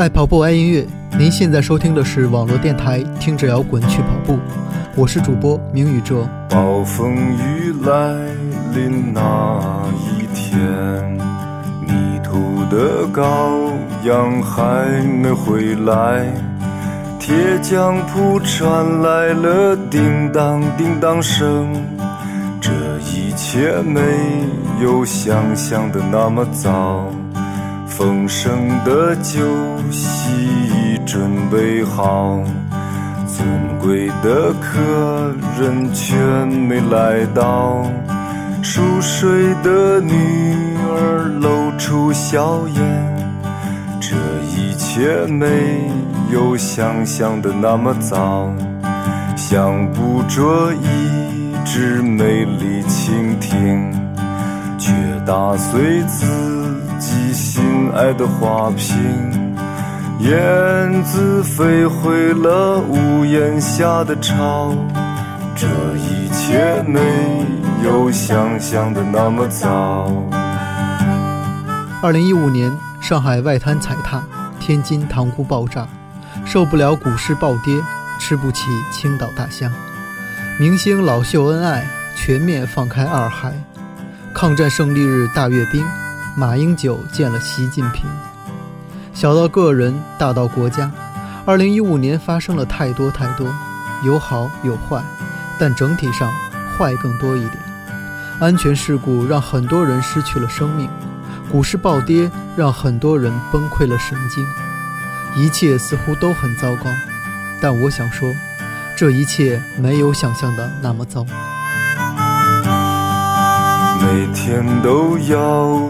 爱跑步爱音乐，您现在收听的是网络电台《听着摇滚去跑步》，我是主播明宇哲。暴风雨来临那一天，泥土的羔羊还没回来，铁匠铺传来了叮当叮当声，这一切没有想象的那么糟。丰盛的酒席已准备好，尊贵的客人却没来到。熟睡的女儿露出笑颜，这一切没有想象的那么糟。想捕捉一只美丽蜻蜓，却打碎自。心爱的花瓶，燕子飞回了屋檐下的巢。这一切没有想象的那么早。二零一五年，上海外滩踩踏，天津塘沽爆炸，受不了股市暴跌，吃不起青岛大虾。明星老秀恩爱，全面放开二孩。抗战胜利日大阅兵。马英九见了习近平，小到个人，大到国家。二零一五年发生了太多太多，有好有坏，但整体上坏更多一点。安全事故让很多人失去了生命，股市暴跌让很多人崩溃了神经，一切似乎都很糟糕。但我想说，这一切没有想象的那么糟。每天都要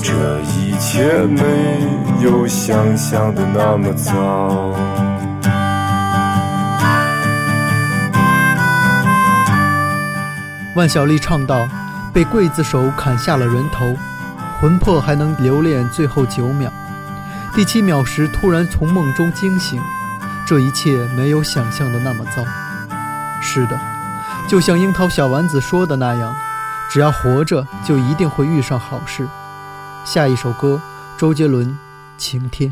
这一切没有想象的那么糟。万晓利唱道：“被刽子手砍下了人头，魂魄还能留恋最后九秒。第七秒时突然从梦中惊醒，这一切没有想象的那么糟。”是的，就像樱桃小丸子说的那样，只要活着，就一定会遇上好事。下一首歌，周杰伦，《晴天》。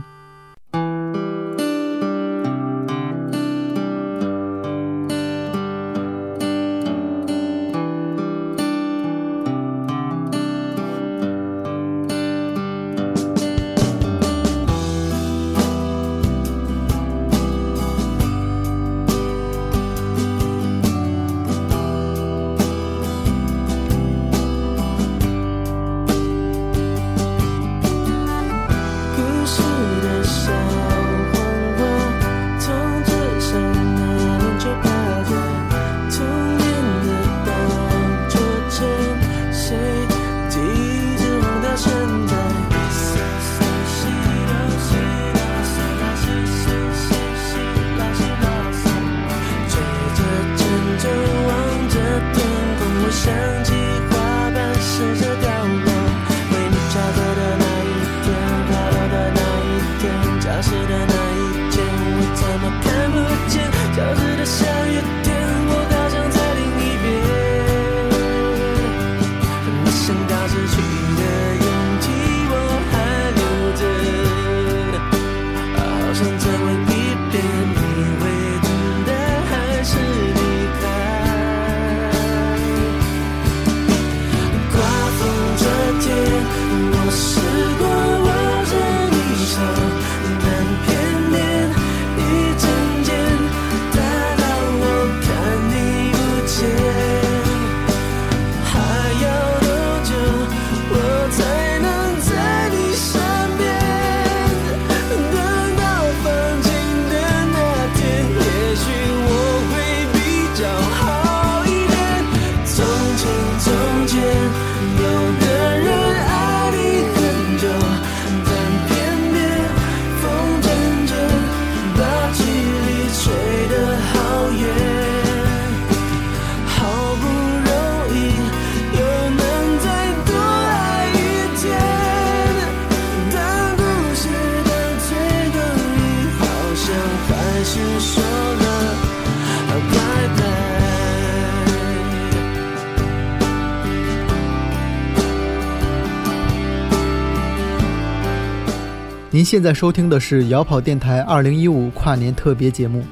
您现在收听的是摇跑电台二零一五跨年特别节目，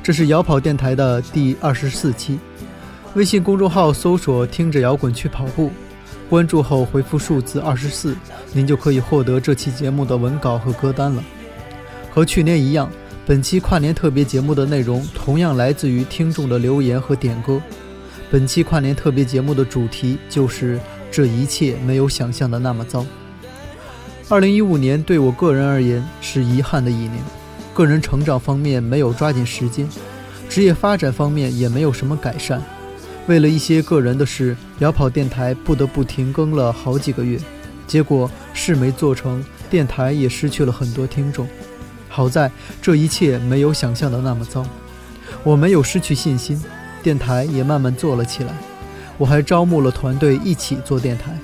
这是摇跑电台的第二十四期。微信公众号搜索“听着摇滚去跑步”，关注后回复数字二十四，您就可以获得这期节目的文稿和歌单了。和去年一样，本期跨年特别节目的内容同样来自于听众的留言和点歌。本期跨年特别节目的主题就是“这一切没有想象的那么糟”。二零一五年对我个人而言是遗憾的一年，个人成长方面没有抓紧时间，职业发展方面也没有什么改善。为了一些个人的事，摇跑电台不得不停更了好几个月，结果事没做成，电台也失去了很多听众。好在这一切没有想象的那么糟，我没有失去信心，电台也慢慢做了起来。我还招募了团队一起做电台，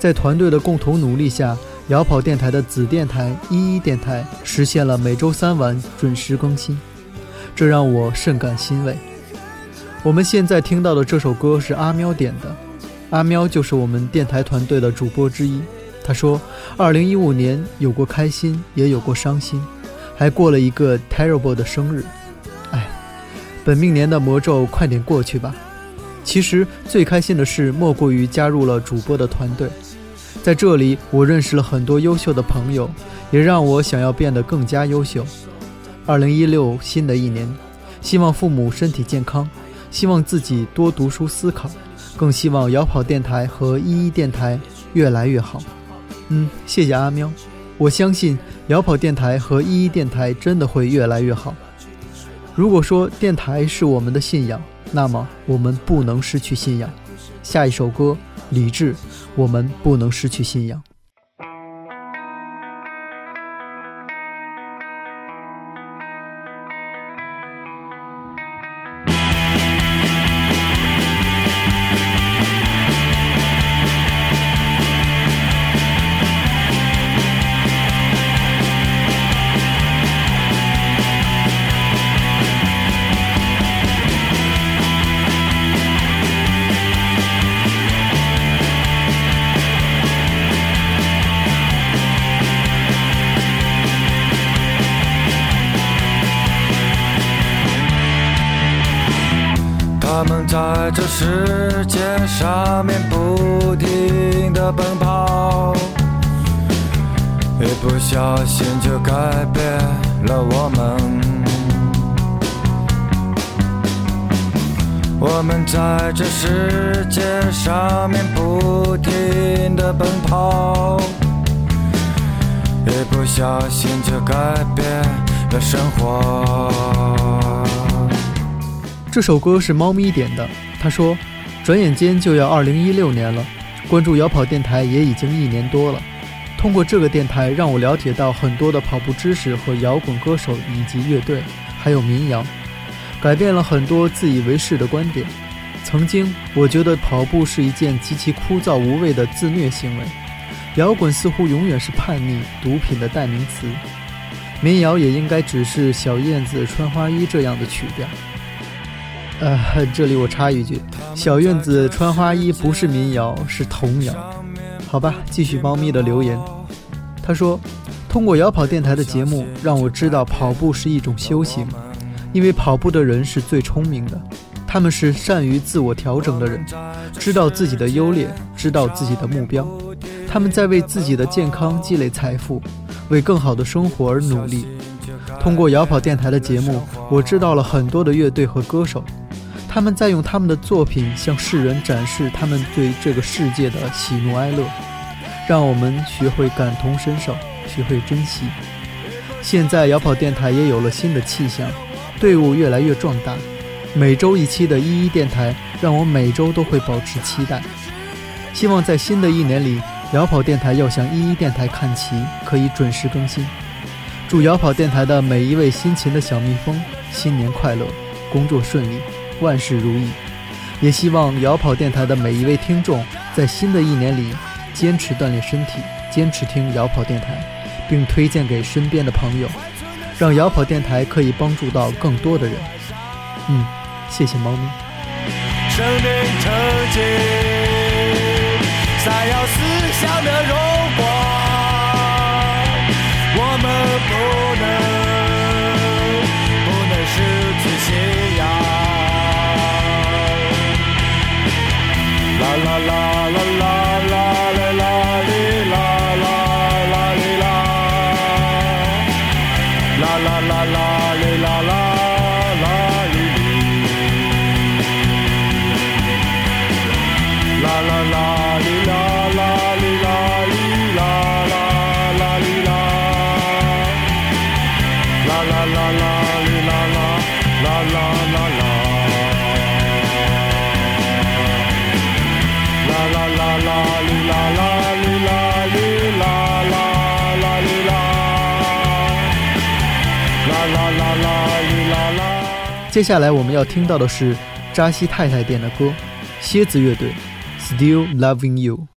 在团队的共同努力下。摇跑电台的子电台一一电台实现了每周三晚准时更新，这让我甚感欣慰。我们现在听到的这首歌是阿喵点的，阿喵就是我们电台团队的主播之一。他说，二零一五年有过开心，也有过伤心，还过了一个 terrible 的生日。哎，本命年的魔咒快点过去吧。其实最开心的事莫过于加入了主播的团队。在这里，我认识了很多优秀的朋友，也让我想要变得更加优秀。二零一六新的一年，希望父母身体健康，希望自己多读书思考，更希望摇跑电台和依依电台越来越好。嗯，谢谢阿喵，我相信摇跑电台和依依电台真的会越来越好。如果说电台是我们的信仰，那么我们不能失去信仰。下一首歌。理智，我们不能失去信仰。就改变了我们。我们在这世界上面不停的奔跑，一不小心就改变了生活。这首歌是猫咪点的，他说：“转眼间就要二零一六年了，关注摇跑电台也已经一年多了。通过这个电台，让我了解到很多的跑步知识和摇滚歌手以及乐队，还有民谣，改变了很多自以为是的观点。曾经我觉得跑步是一件极其枯燥无味的自虐行为，摇滚似乎永远是叛逆毒品的代名词，民谣也应该只是小燕子穿花衣这样的曲调。”呃，这里我插一句，小燕子穿花衣不是民谣，是童谣。好吧，继续猫咪的留言。他说，通过摇跑电台的节目，让我知道跑步是一种修行，因为跑步的人是最聪明的，他们是善于自我调整的人，知道自己的优劣，知道自己的目标，他们在为自己的健康积累财富，为更好的生活而努力。通过摇跑电台的节目，我知道了很多的乐队和歌手。他们在用他们的作品向世人展示他们对这个世界的喜怒哀乐，让我们学会感同身受，学会珍惜。现在摇跑电台也有了新的气象，队伍越来越壮大。每周一期的依依电台，让我每周都会保持期待。希望在新的一年里，摇跑电台要向依依电台看齐，可以准时更新。祝摇跑电台的每一位辛勤的小蜜蜂新年快乐，工作顺利。万事如意，也希望摇跑电台的每一位听众在新的一年里坚持锻炼身体，坚持听摇跑电台，并推荐给身边的朋友，让摇跑电台可以帮助到更多的人。嗯，谢谢猫咪。生命曾经闪耀思想的接下来我们要听到的是扎西太太点的歌，蝎子乐队《Still Loving You》。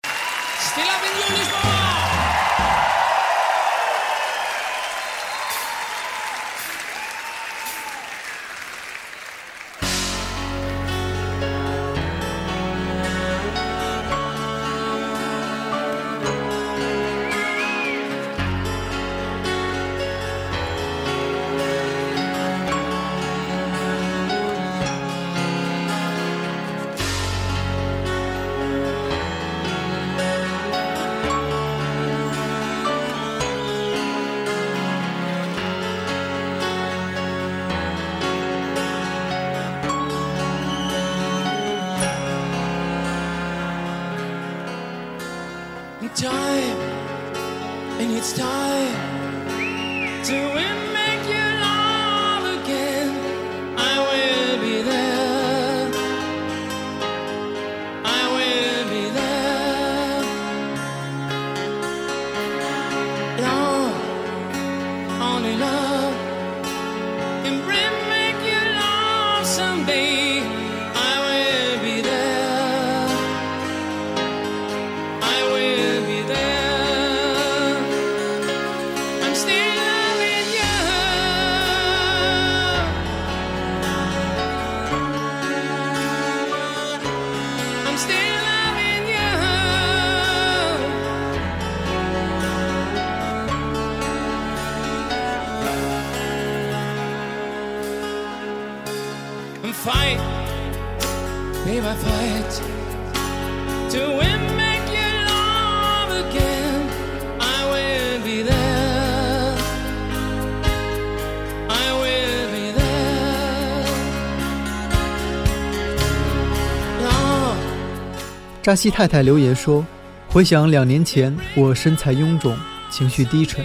扎西太太留言说：“回想两年前，我身材臃肿，情绪低沉，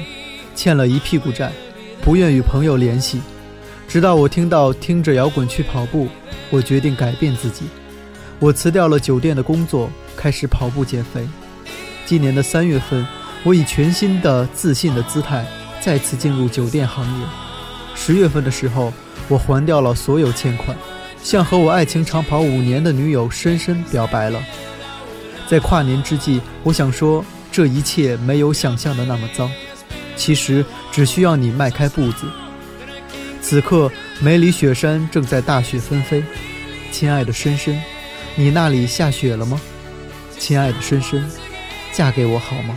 欠了一屁股债，不愿与朋友联系。直到我听到听着摇滚去跑步，我决定改变自己。我辞掉了酒店的工作，开始跑步减肥。今年的三月份，我以全新的自信的姿态再次进入酒店行业。十月份的时候，我还掉了所有欠款，向和我爱情长跑五年的女友深深表白了。”在跨年之际，我想说，这一切没有想象的那么糟。其实只需要你迈开步子。此刻，梅里雪山正在大雪纷飞。亲爱的深深，你那里下雪了吗？亲爱的深深，嫁给我好吗？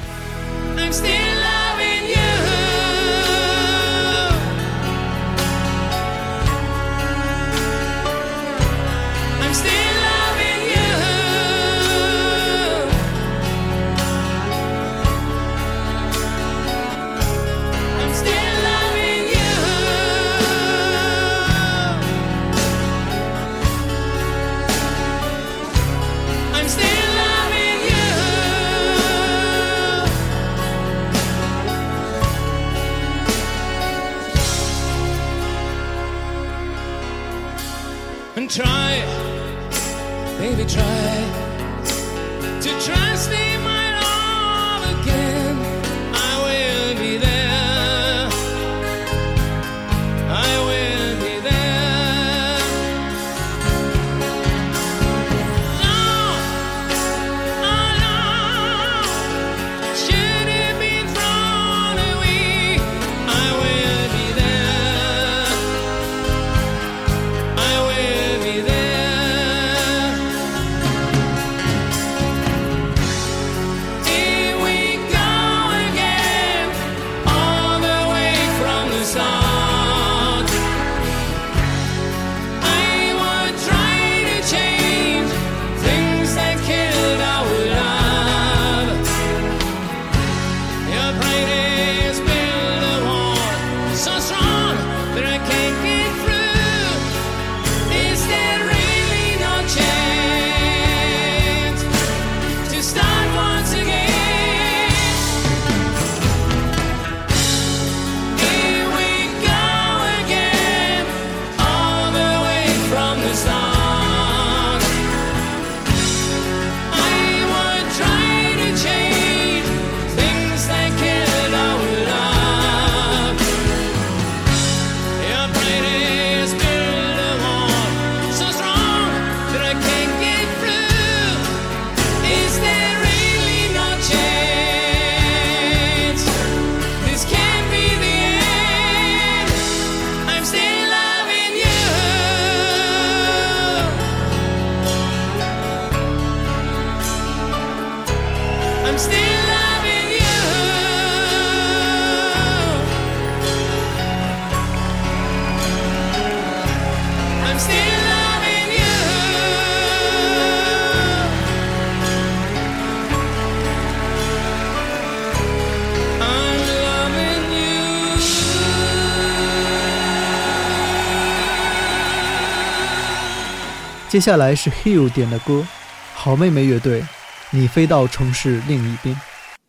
接下来是 Hill 点的歌，好妹妹乐队，你飞到城市另一边。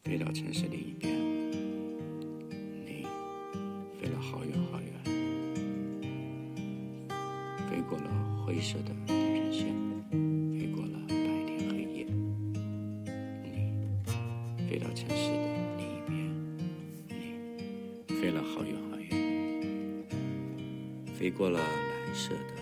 飞到城市另一边，你飞了好远好远，飞过了灰色的地平线，飞过了白天黑夜。你飞到城市的另一边，你飞了好远好远，飞过了蓝色的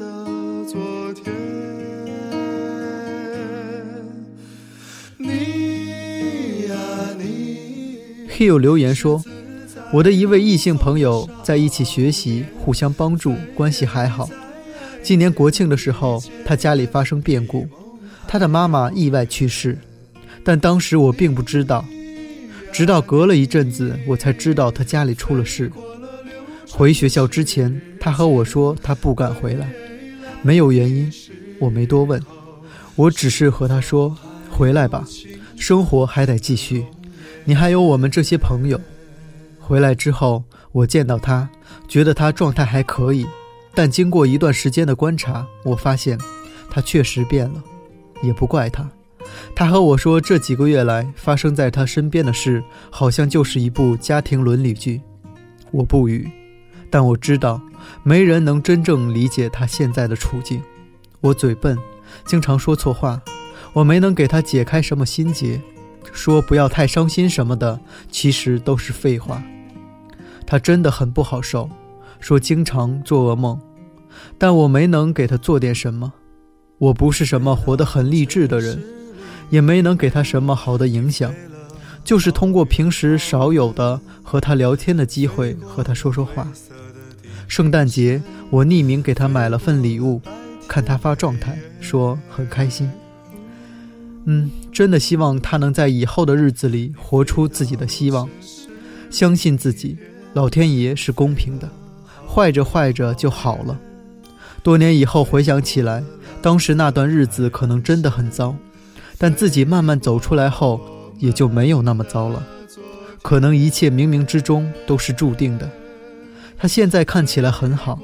Hill 留言说：“我的一位异性朋友在一起学习，互相帮助，关系还好。今年国庆的时候，他家里发生变故，他的妈妈意外去世，但当时我并不知道，直到隔了一阵子，我才知道他家里出了事。回学校之前，他和我说他不敢回来，没有原因，我没多问，我只是和他说：回来吧，生活还得继续。”你还有我们这些朋友。回来之后，我见到他，觉得他状态还可以，但经过一段时间的观察，我发现他确实变了，也不怪他。他和我说，这几个月来发生在他身边的事，好像就是一部家庭伦理剧。我不语，但我知道，没人能真正理解他现在的处境。我嘴笨，经常说错话，我没能给他解开什么心结。说不要太伤心什么的，其实都是废话。他真的很不好受，说经常做噩梦，但我没能给他做点什么。我不是什么活得很励志的人，也没能给他什么好的影响，就是通过平时少有的和他聊天的机会和他说说话。圣诞节，我匿名给他买了份礼物，看他发状态，说很开心。嗯，真的希望他能在以后的日子里活出自己的希望，相信自己，老天爷是公平的，坏着坏着就好了。多年以后回想起来，当时那段日子可能真的很糟，但自己慢慢走出来后，也就没有那么糟了。可能一切冥冥之中都是注定的。他现在看起来很好，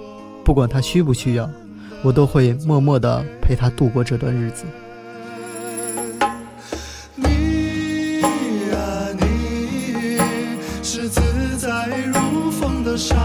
不管他需不需要，我都会默默的陪他度过这段日子。你呀你，是自在如风的少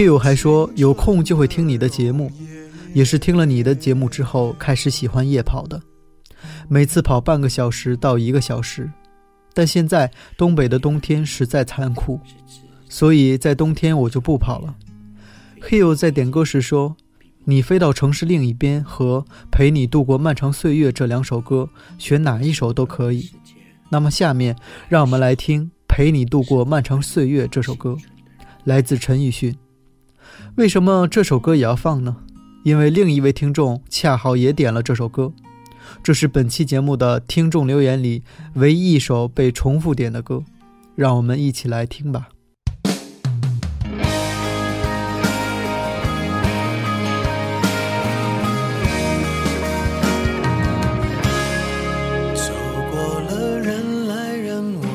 Hugh 还说有空就会听你的节目，也是听了你的节目之后开始喜欢夜跑的，每次跑半个小时到一个小时。但现在东北的冬天实在残酷，所以在冬天我就不跑了。Hill 在点歌时说：“你飞到城市另一边和陪你度过漫长岁月这两首歌，选哪一首都可以。”那么下面让我们来听《陪你度过漫长岁月》这首歌，来自陈奕迅。为什么这首歌也要放呢？因为另一位听众恰好也点了这首歌，这是本期节目的听众留言里唯一一首被重复点的歌，让我们一起来听吧。走过了人来人往，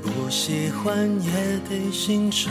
不喜欢也得欣赏。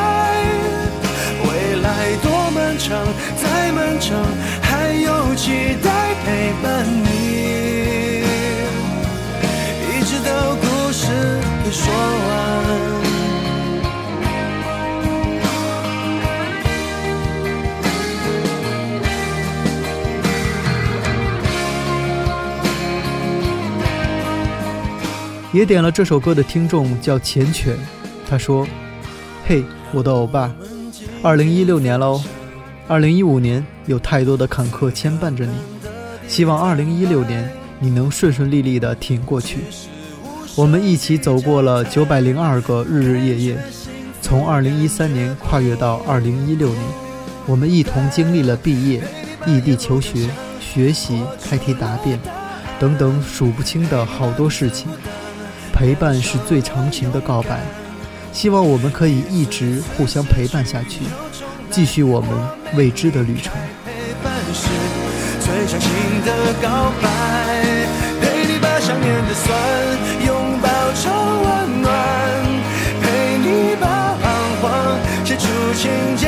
再漫长，还有期待陪伴你，一直到故事给说完。也点了这首歌的听众叫缱绻，他说：“嘿，我的欧巴，二零一六年喽，二零一五年有太多的坎坷牵绊着你，希望二零一六年你能顺顺利利的挺过去。我们一起走过了九百零二个日日夜夜，从二零一三年跨越到二零一六年，我们一同经历了毕业、异地求学、学习、开题答辩等等数不清的好多事情。”陪伴是最长情的告白，希望我们可以一直互相陪伴下去，继续我们未知的旅程。陪伴是最长情的告白，陪你把想念的酸拥抱成温暖，陪你把彷徨写出情节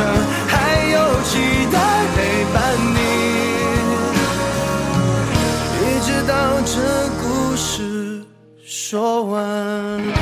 还有期待陪伴你。一直到这故事说完。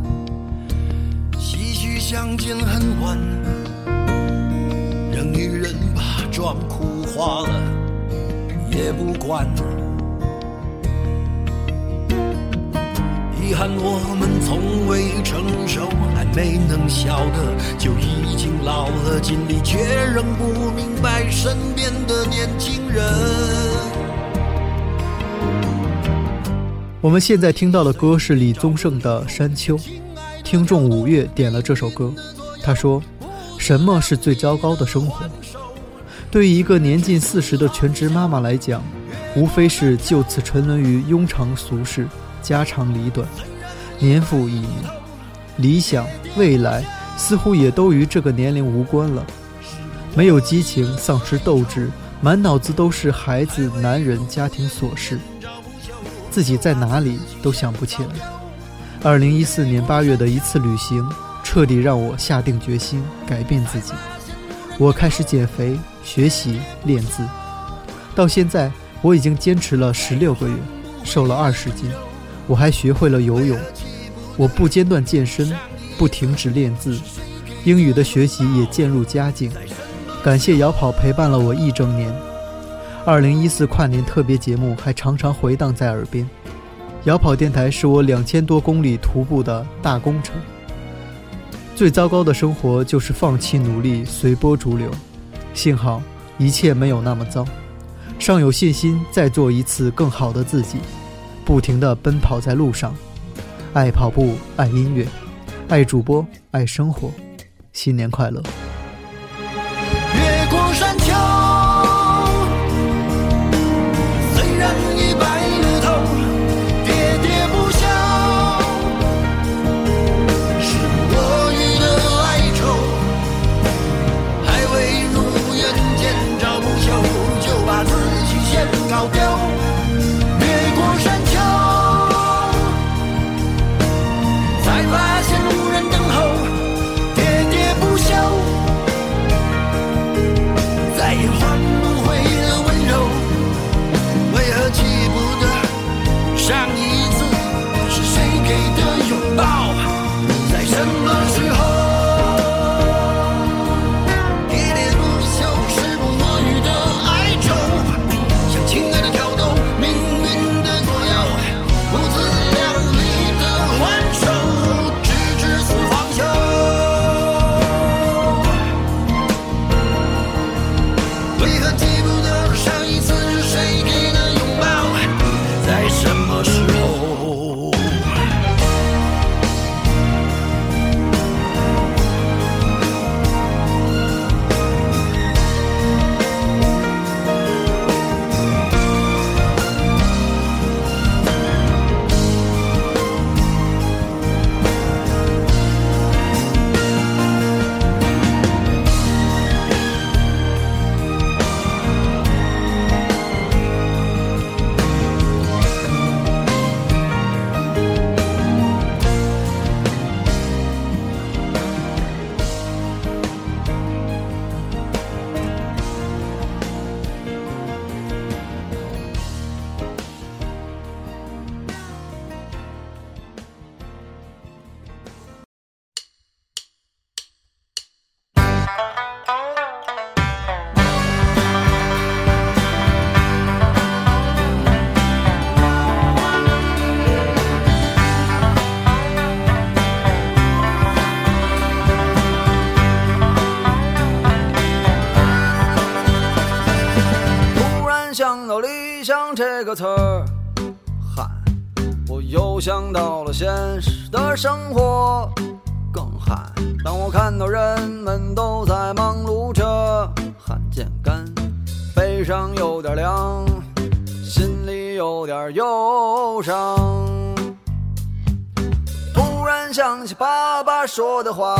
相见恨晚，让女人把妆哭花了也不管。遗憾我们从未成熟，还没能晓得，就已经老了，尽力却仍不明白身边的年轻人。我们现在听到的歌是李宗盛的《山丘》。听众五月点了这首歌，他说：“什么是最糟糕的生活？对于一个年近四十的全职妈妈来讲，无非是就此沉沦于庸常俗事、家长里短，年复一年。理想、未来似乎也都与这个年龄无关了。没有激情，丧失斗志，满脑子都是孩子、男人、家庭琐事，自己在哪里都想不起来。”二零一四年八月的一次旅行，彻底让我下定决心改变自己。我开始减肥、学习、练字，到现在我已经坚持了十六个月，瘦了二十斤。我还学会了游泳，我不间断健身，不停止练字，英语的学习也渐入佳境。感谢摇跑陪伴了我一整年。二零一四跨年特别节目还常常回荡在耳边。摇跑电台是我两千多公里徒步的大工程。最糟糕的生活就是放弃努力，随波逐流。幸好一切没有那么糟，尚有信心再做一次更好的自己。不停地奔跑在路上，爱跑步，爱音乐，爱主播，爱生活。新年快乐！现实的生活。更嗨，当我看到人们都在忙碌着，汗见干，背上有点凉，心里有点忧伤。突然想起爸爸说的话，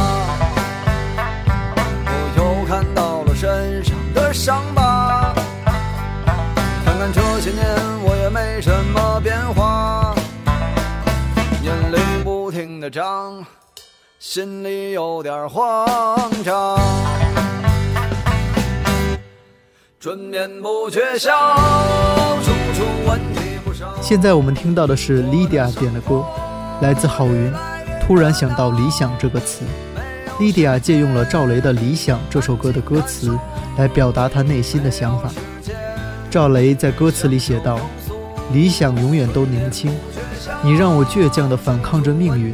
现在我们听到的是 Lydia 点的歌，来自郝云。突然想到“理想”这个词，Lydia 借用了赵雷的《理想》这首歌的歌词来表达他内心的想法。赵雷在歌词里写道：“理想永远都年轻，你让我倔强地反抗着命运。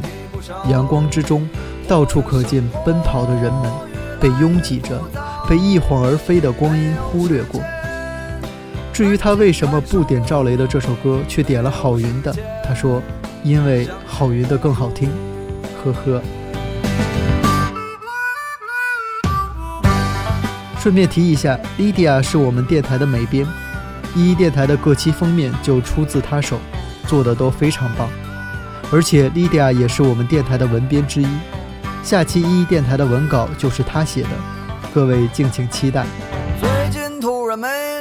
阳光之中，到处可见奔跑的人们，被拥挤着，被一晃而飞的光阴忽略过。”至于他为什么不点赵雷的这首歌，却点了郝云的，他说：“因为郝云的更好听。”呵呵。顺便提一下，Lydia 是我们电台的美编，一一电台的各期封面就出自她手，做的都非常棒。而且 Lydia 也是我们电台的文编之一，下期一一电台的文稿就是她写的，各位敬请期待。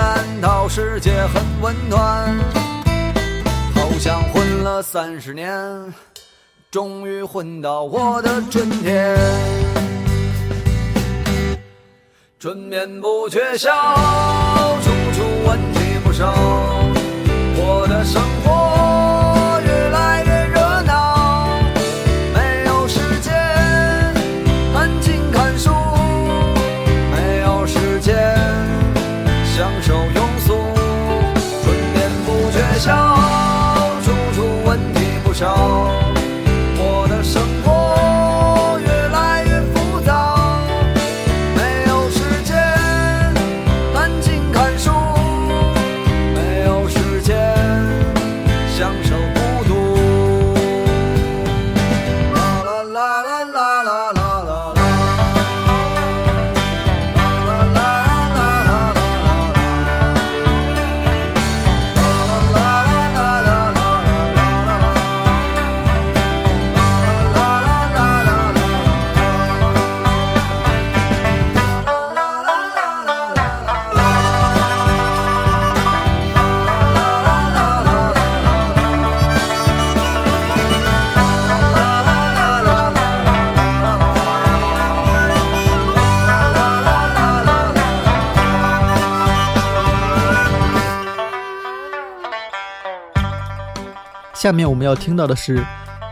感到世界很温暖，好像混了三十年，终于混到我的春天。春眠不觉晓，处处问题不少，我的下面我们要听到的是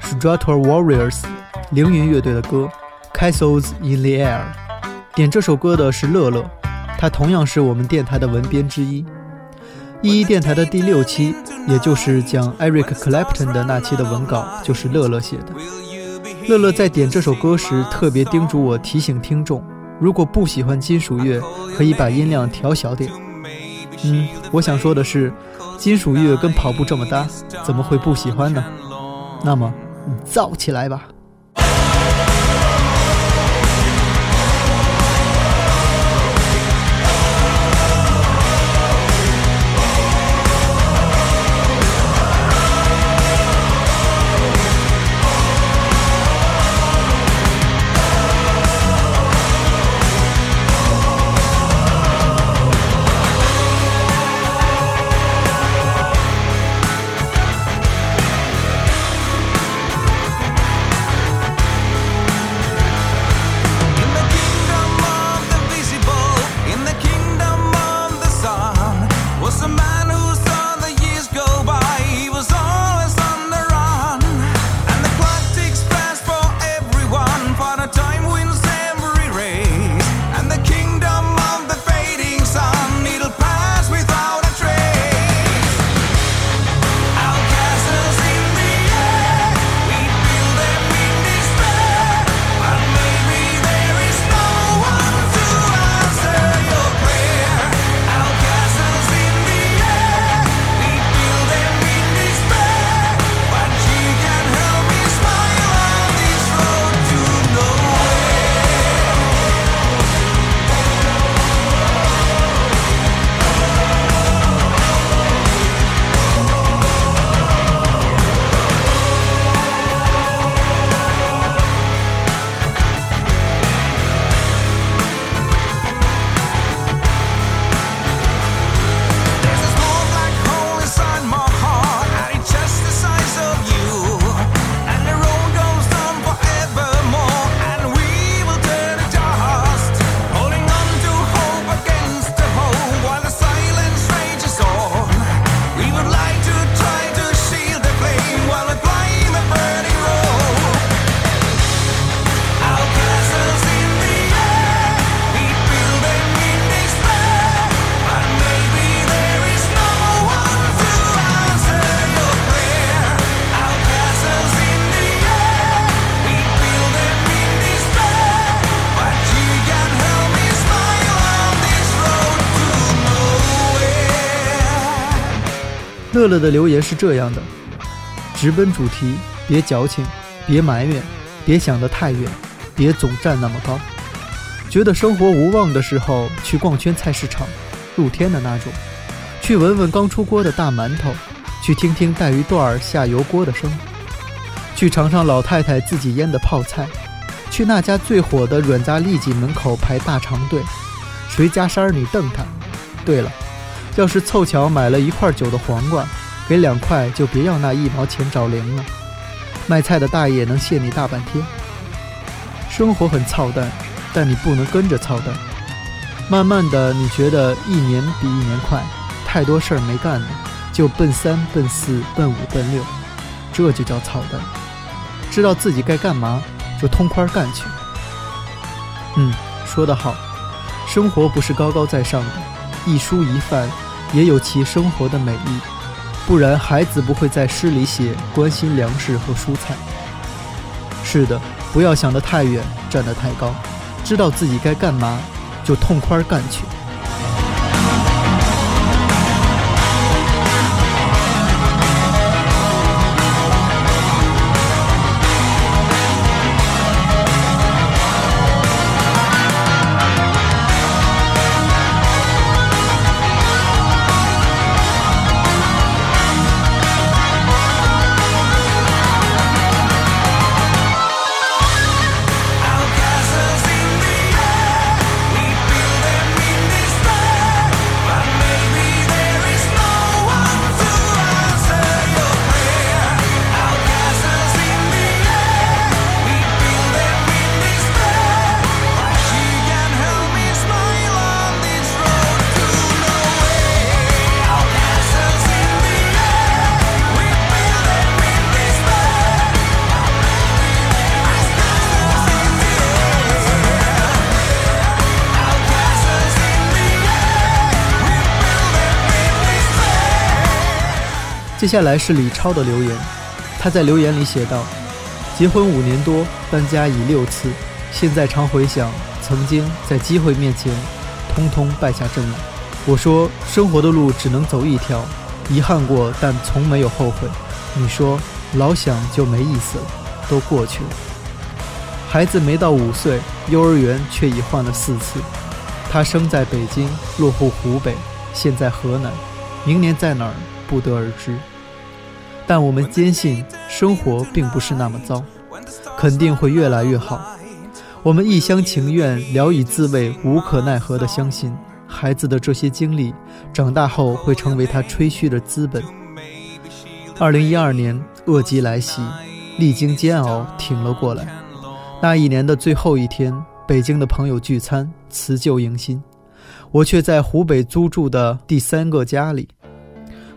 Strator Warriors 凌云乐队的歌《Castles in the Air》。点这首歌的是乐乐，他同样是我们电台的文编之一。一一电台的第六期，也就是讲 Eric Clapton 的那期的文稿，就是乐乐写的。乐乐在点这首歌时，特别叮嘱我提醒听众，如果不喜欢金属乐，可以把音量调小点。嗯，我想说的是，金属乐跟跑步这么搭，怎么会不喜欢呢？那么，你造起来吧！乐乐的留言是这样的：直奔主题，别矫情，别埋怨，别想得太远，别总站那么高。觉得生活无望的时候，去逛圈菜市场，露天的那种，去闻闻刚出锅的大馒头，去听听带鱼段儿下油锅的声，去尝尝老太太自己腌的泡菜，去那家最火的软炸痢疾门口排大长队，谁家山儿你瞪他。对了，要是凑巧买了一块九的黄瓜，给两块就别要那一毛钱找零了，卖菜的大爷能谢你大半天。生活很操蛋。但你不能跟着操蛋。慢慢的，你觉得一年比一年快，太多事儿没干呢，就奔三、奔四、奔五、奔六，这就叫操蛋。知道自己该干嘛，就痛快干去。嗯，说得好，生活不是高高在上的，一蔬一饭也有其生活的美丽，不然孩子不会在诗里写关心粮食和蔬菜。是的，不要想得太远，站得太高。知道自己该干嘛，就痛快干去。接下来是李超的留言，他在留言里写道：“结婚五年多，搬家已六次，现在常回想曾经在机会面前，通通败下阵来。我说生活的路只能走一条，遗憾过，但从没有后悔。你说老想就没意思了，都过去了。孩子没到五岁，幼儿园却已换了四次。他生在北京，落户湖北，现在河南，明年在哪儿？”不得而知，但我们坚信生活并不是那么糟，肯定会越来越好。我们一厢情愿、聊以自慰、无可奈何地相信，孩子的这些经历，长大后会成为他吹嘘的资本。二零一二年，恶疾来袭，历经煎熬挺了过来。那一年的最后一天，北京的朋友聚餐，辞旧迎新，我却在湖北租住的第三个家里。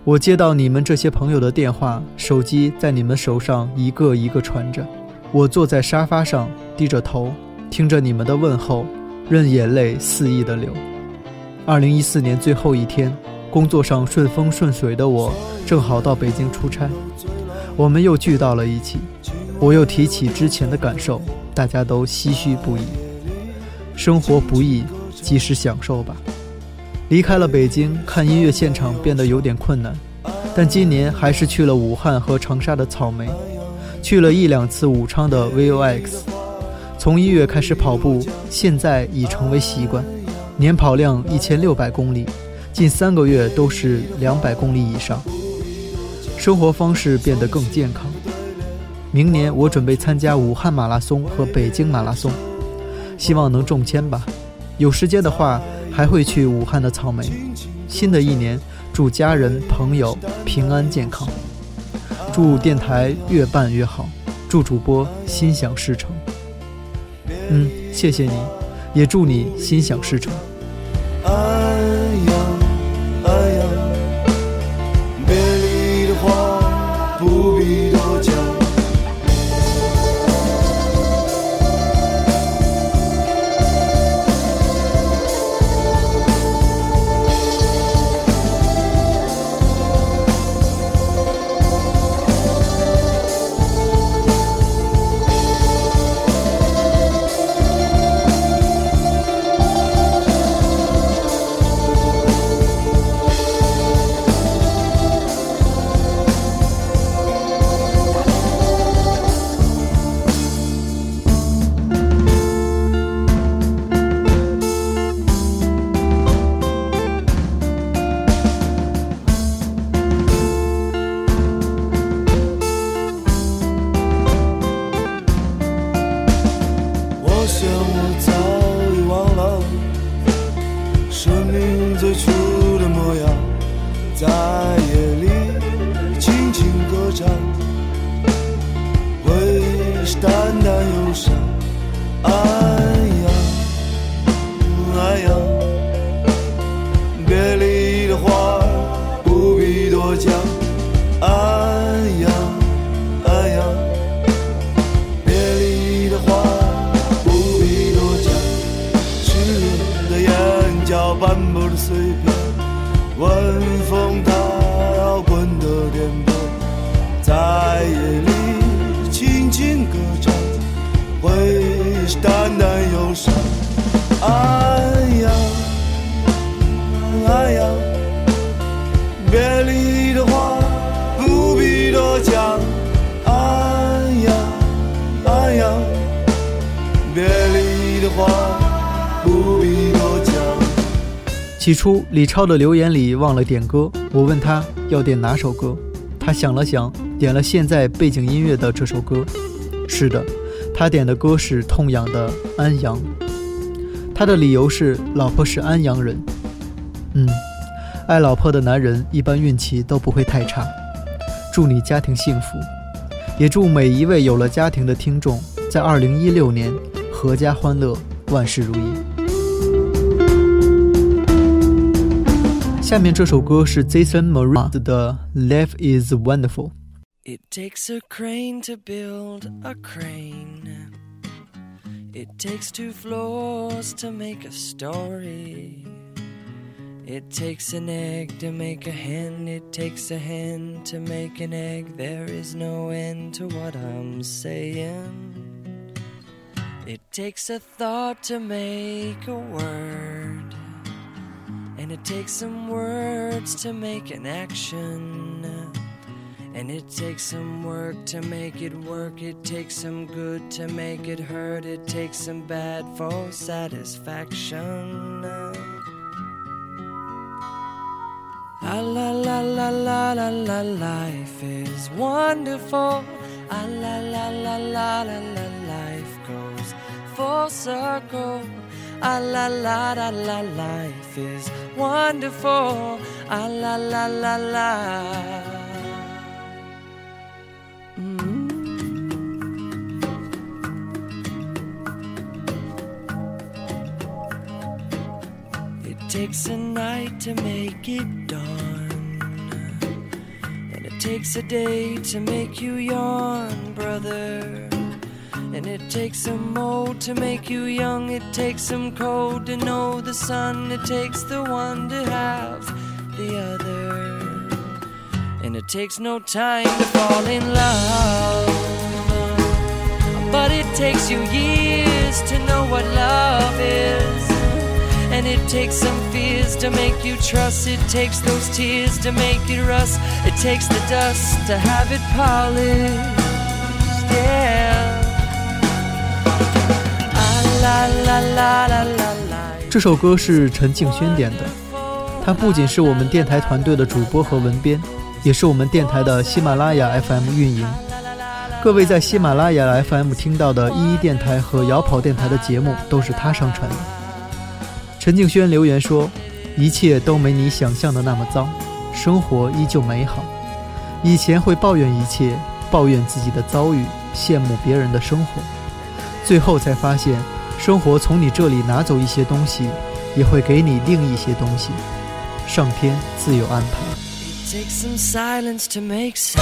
我接到你们这些朋友的电话，手机在你们手上一个一个传着。我坐在沙发上，低着头，听着你们的问候，任眼泪肆意的流。二零一四年最后一天，工作上顺风顺水的我，正好到北京出差，我们又聚到了一起。我又提起之前的感受，大家都唏嘘不已。生活不易，及时享受吧。离开了北京，看音乐现场变得有点困难，但今年还是去了武汉和长沙的草莓，去了一两次武昌的 VOX。从一月开始跑步，现在已成为习惯，年跑量一千六百公里，近三个月都是两百公里以上。生活方式变得更健康。明年我准备参加武汉马拉松和北京马拉松，希望能中签吧。有时间的话。还会去武汉的草莓。新的一年，祝家人朋友平安健康，祝电台越办越好，祝主播心想事成。嗯，谢谢你，也祝你心想事成。起初，李超的留言里忘了点歌，我问他要点哪首歌，他想了想，点了现在背景音乐的这首歌。是的，他点的歌是痛仰的《安阳》，他的理由是老婆是安阳人。嗯，爱老婆的男人一般运气都不会太差。祝你家庭幸福，也祝每一位有了家庭的听众在2016年阖家欢乐，万事如意。下面这首歌是 Jason Mraz 的《Life Is Wonderful》。 It takes a crane to build a crane. It takes two floors to make a story. It takes an egg to make a hen. It takes a hen to make an egg. There is no end to what I'm saying. It takes a thought to make a word. And it takes some words to make an action. And it takes some work to make it work. It takes some good to make it hurt. It takes some bad for satisfaction. Ah, la la la la la la, life is wonderful. Ah, la la la la la la, life goes full circle. Ah, la la la la, life is wonderful. Ah, la la la la. It takes a night to make it dawn, and it takes a day to make you yawn, brother. And it takes some old to make you young, it takes some cold to know the sun, it takes the one to have the other. And it takes no time to fall in love. But it takes you years to know what love is. And it takes some fears to make you trust. It takes those tears to make it rust. It takes the dust to have it polished. 这首歌是陈敬轩点的，他不仅是我们电台团队的主播和文编，也是我们电台的喜马拉雅 FM 运营。各位在喜马拉雅 FM 听到的一一电台和摇跑电台的节目都是他上传的。陈敬轩留言说：“一切都没你想象的那么糟，生活依旧美好。以前会抱怨一切，抱怨自己的遭遇，羡慕别人的生活，最后才发现，生活从你这里拿走一些东西，也会给你另一些东西。上天自有安排。” It takes some silence to make sound.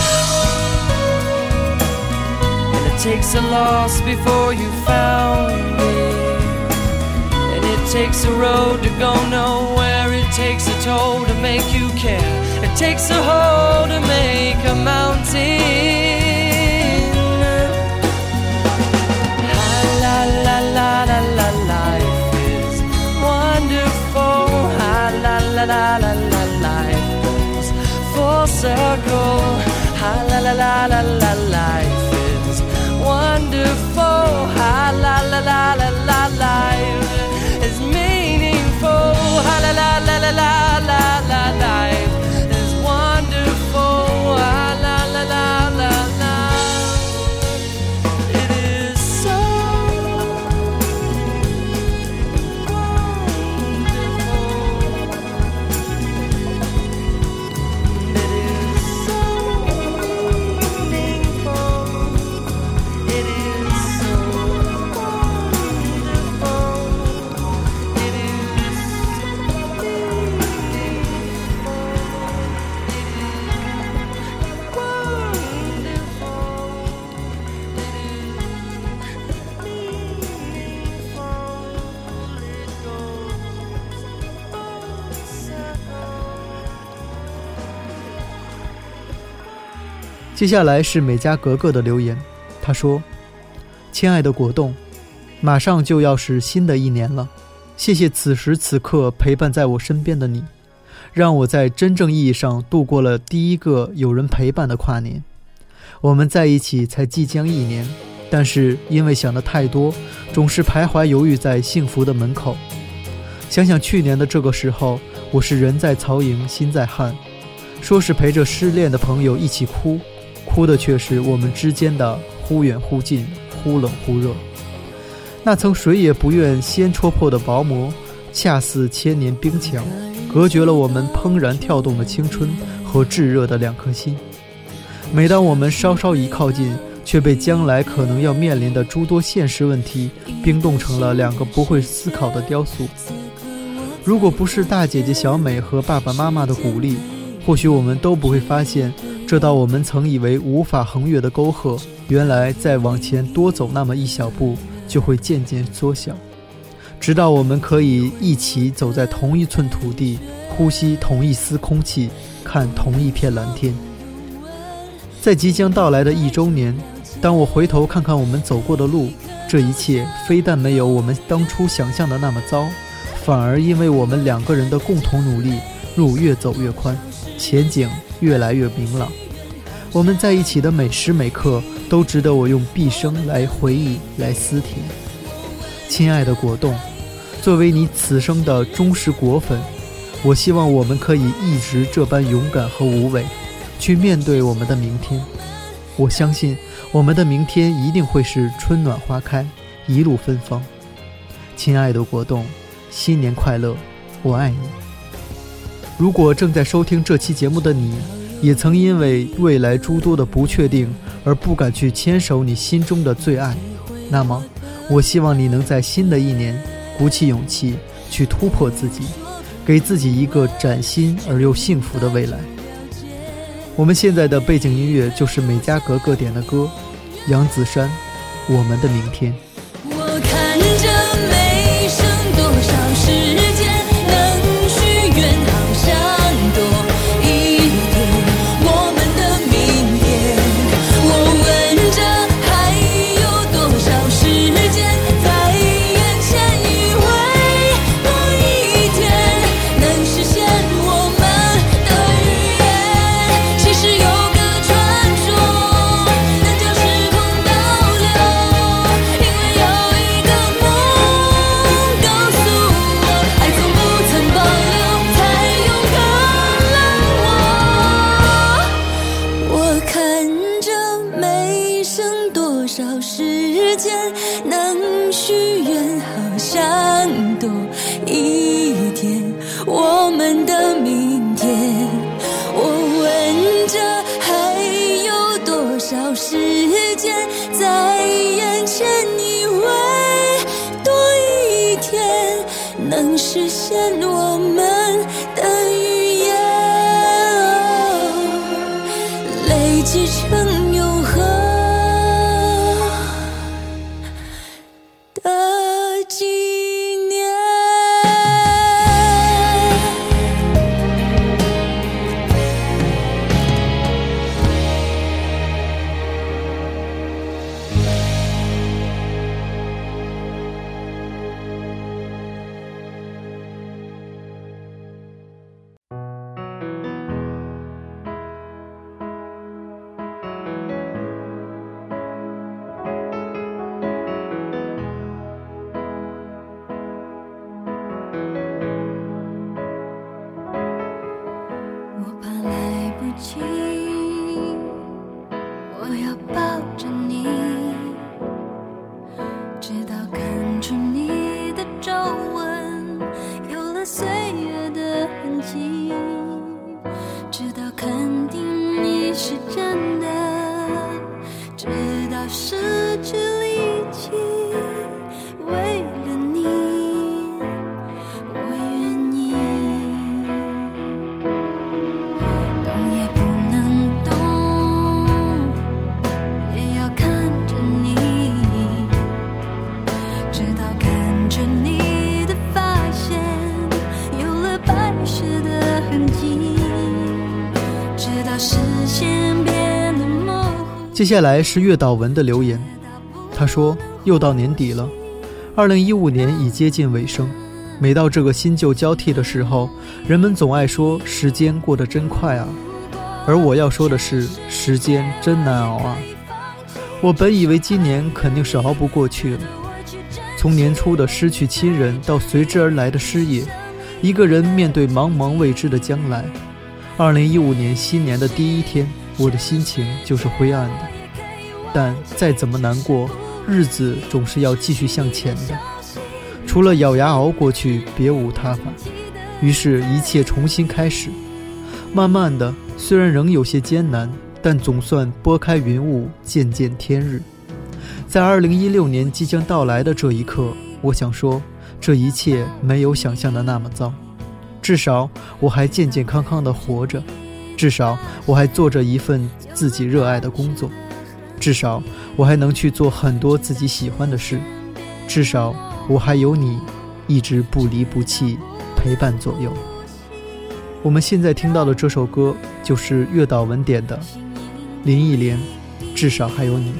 And it takes a loss before you found me. And it takes a road to go nowhere. It takes a toll to make you care. It takes a hole to make a mountain. Circle. Ah, la la la la la, life is wonderful. Ah, la la la la la, life is meaningful. Ah, la la la la la la la, life 接下来是美嘉格格的留言，她说：“亲爱的果冻，马上就要是新的一年了，谢谢此时此刻陪伴在我身边的你，让我在真正意义上度过了第一个有人陪伴的跨年。我们在一起才即将一年，但是因为想的太多，总是徘徊犹豫在幸福的门口。想想去年的这个时候，我是人在曹营心在汉，说是陪着失恋的朋友一起哭。”哭的却是我们之间的忽远忽近、忽冷忽热。那层谁也不愿先戳破的薄膜，恰似千年冰墙，隔绝了我们怦然跳动的青春和炙热的两颗心。每当我们稍稍一靠近，却被将来可能要面临的诸多现实问题冰冻成了两个不会思考的雕塑。如果不是大姐姐小美和爸爸妈妈的鼓励，或许我们都不会发现。这道我们曾以为无法横越的沟壑，原来再往前多走那么一小步，就会渐渐缩小，直到我们可以一起走在同一寸土地，呼吸同一丝空气，看同一片蓝天。在即将到来的一周年，当我回头看看我们走过的路，这一切非但没有我们当初想象的那么糟，反而因为我们两个人的共同努力，路越走越宽，前景。越来越明朗，我们在一起的每时每刻都值得我用毕生来回忆、来思甜。亲爱的果冻，作为你此生的忠实果粉，我希望我们可以一直这般勇敢和无畏，去面对我们的明天。我相信我们的明天一定会是春暖花开，一路芬芳。亲爱的果冻，新年快乐，我爱你。如果正在收听这期节目的你，也曾因为未来诸多的不确定而不敢去牵手你心中的最爱，那么，我希望你能在新的一年鼓起勇气去突破自己，给自己一个崭新而又幸福的未来。我们现在的背景音乐就是美嘉格格点的歌，杨子姗，《我们的明天》。累接下来是月岛文的留言，他说：“又到年底了，二零一五年已接近尾声。每到这个新旧交替的时候，人们总爱说时间过得真快啊。而我要说的是，时间真难熬啊。我本以为今年肯定是熬不过去了。从年初的失去亲人到随之而来的失业，一个人面对茫茫未知的将来。二零一五年新年的第一天，我的心情就是灰暗的。但再怎么难过，日子总是要继续向前的。除了咬牙熬过去，别无他法。于是，一切重新开始。慢慢的，虽然仍有些艰难，但总算拨开云雾，见见天日。在二零一六年即将到来的这一刻，我想说，这一切没有想象的那么糟。至少我还健健康康的活着，至少我还做着一份自己热爱的工作，至少我还能去做很多自己喜欢的事，至少。我还有你，一直不离不弃，陪伴左右。我们现在听到的这首歌就是月岛文点的林忆莲，至少还有你。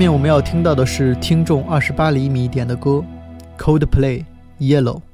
下面我们要听到的是听众二十八厘米点的歌，Coldplay Yellow。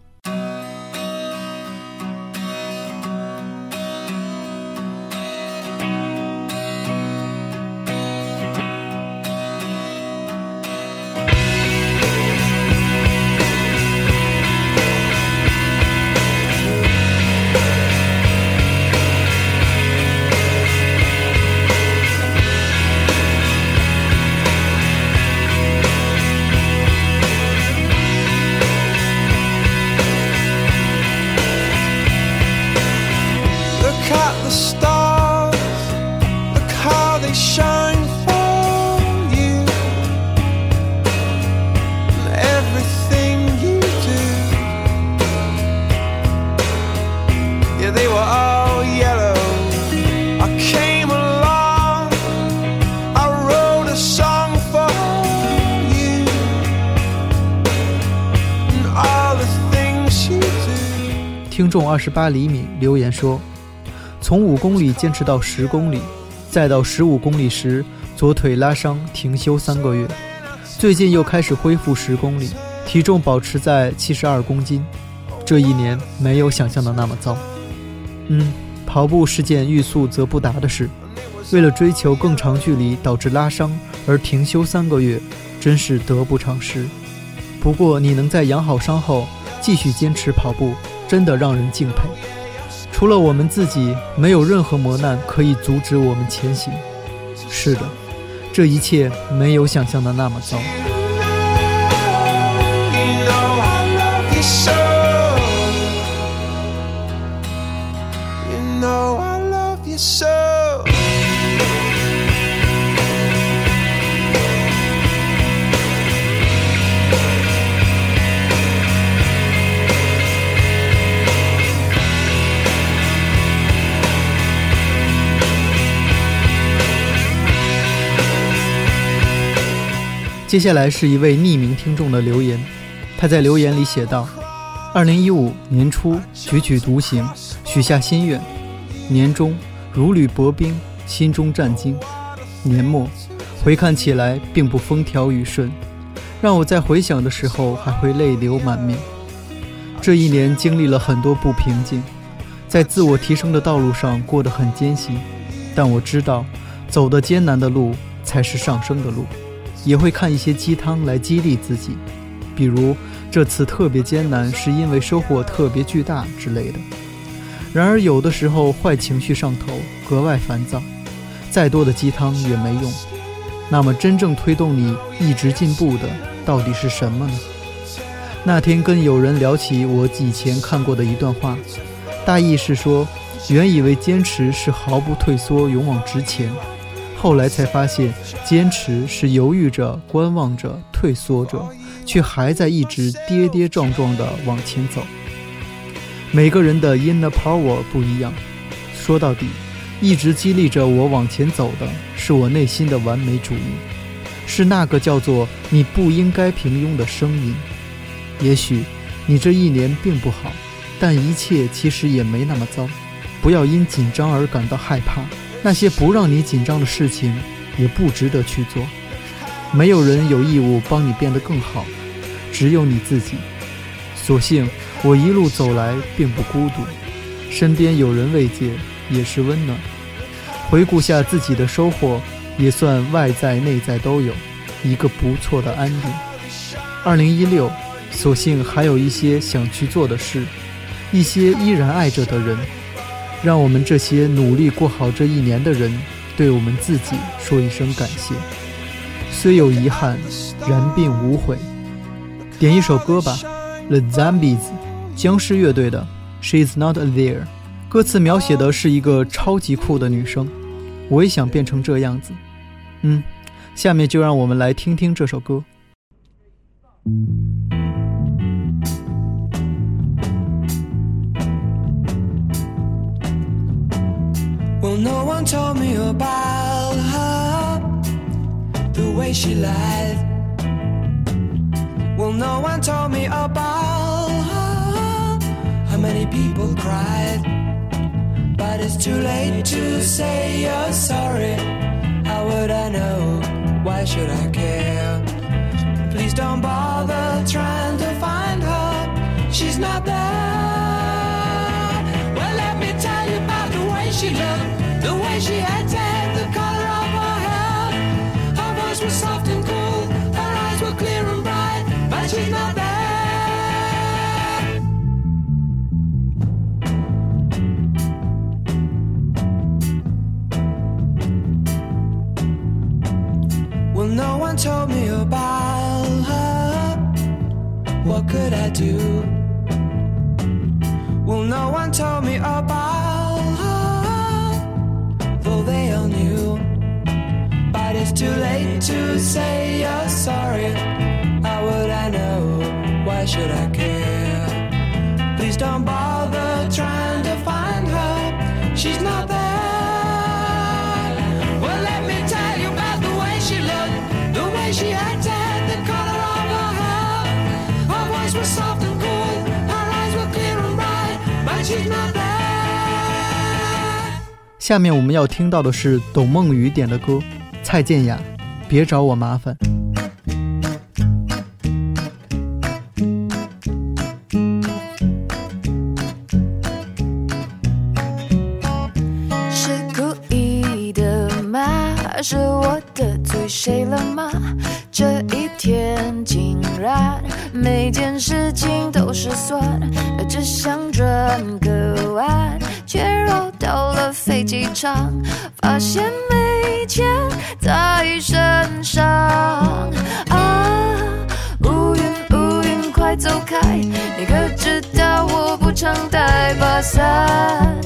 Do. 听众二十八厘米留言说：“从五公里坚持到十公里，再到十五公里时左腿拉伤停休三个月，最近又开始恢复十公里，体重保持在七十二公斤。这一年没有想象的那么糟。嗯，跑步是件欲速则不达的事，为了追求更长距离导致拉伤而停休三个月，真是得不偿失。不过你能在养好伤后继续坚持跑步，真的让人敬佩。除了我们自己，没有任何磨难可以阻止我们前行。是的，这一切没有想象的那么糟。接下来是一位匿名听众的留言，他在留言里写道：“二零一五年初踽踽独行，许下心愿；年中如履薄冰，心中战惊；年末回看起来并不风调雨顺，让我在回想的时候还会泪流满面。这一年经历了很多不平静，在自我提升的道路上过得很艰辛，但我知道，走的艰难的路才是上升的路。”也会看一些鸡汤来激励自己，比如这次特别艰难是因为收获特别巨大之类的。然而有的时候坏情绪上头，格外烦躁，再多的鸡汤也没用。那么真正推动你一直进步的到底是什么呢？那天跟友人聊起我以前看过的一段话，大意是说，原以为坚持是毫不退缩，勇往直前。后来才发现，坚持是犹豫着、观望着、退缩着，却还在一直跌跌撞撞地往前走。每个人的 inner power 不一样，说到底，一直激励着我往前走的是我内心的完美主义，是那个叫做“你不应该平庸”的声音。也许你这一年并不好，但一切其实也没那么糟。不要因紧张而感到害怕。那些不让你紧张的事情，也不值得去做。没有人有义务帮你变得更好，只有你自己。所幸我一路走来并不孤独，身边有人慰藉，也是温暖。回顾下自己的收获，也算外在内在都有，一个不错的安定。二零一六，所幸还有一些想去做的事，一些依然爱着的人。让我们这些努力过好这一年的人，对我们自己说一声感谢。虽有遗憾，然并无悔。点一首歌吧，The Zombies，僵尸乐队的《She's Not There》。歌词描写的是一个超级酷的女生，我也想变成这样子。嗯，下面就让我们来听听这首歌。Well, no one told me about her, the way she lied. Well, no one told me about her, how many people cried. But it's too late to say you're sorry. How would I know? Why should I care? Please don't bother trying to find her. She's not there. Well, let me tell you about the way she looked, she acted, the color of her hair. Her voice was soft and cool, her eyes were clear and bright, but she's not there. Well, no one told me about her. What could I do? Well, no one told me about too late to say you're sorry. How would I know? Why should I care? Please don't bother trying to find her. She's not there. Well, let me tell you 'bout the way she looked, the way she acted, the color of her hair. Her voice was soft and cool, her eyes were clear and bright, but she's not there. 下面我们要听到的是董梦雨点的歌，蔡健雅，别找我麻烦。是故意的吗？是我得罪谁了吗？这一天竟然每件事情都失算，只想转个弯，却绕到了飞机场，发现没一切在身上。啊，乌云乌云快走开！你可知道我不常带把伞，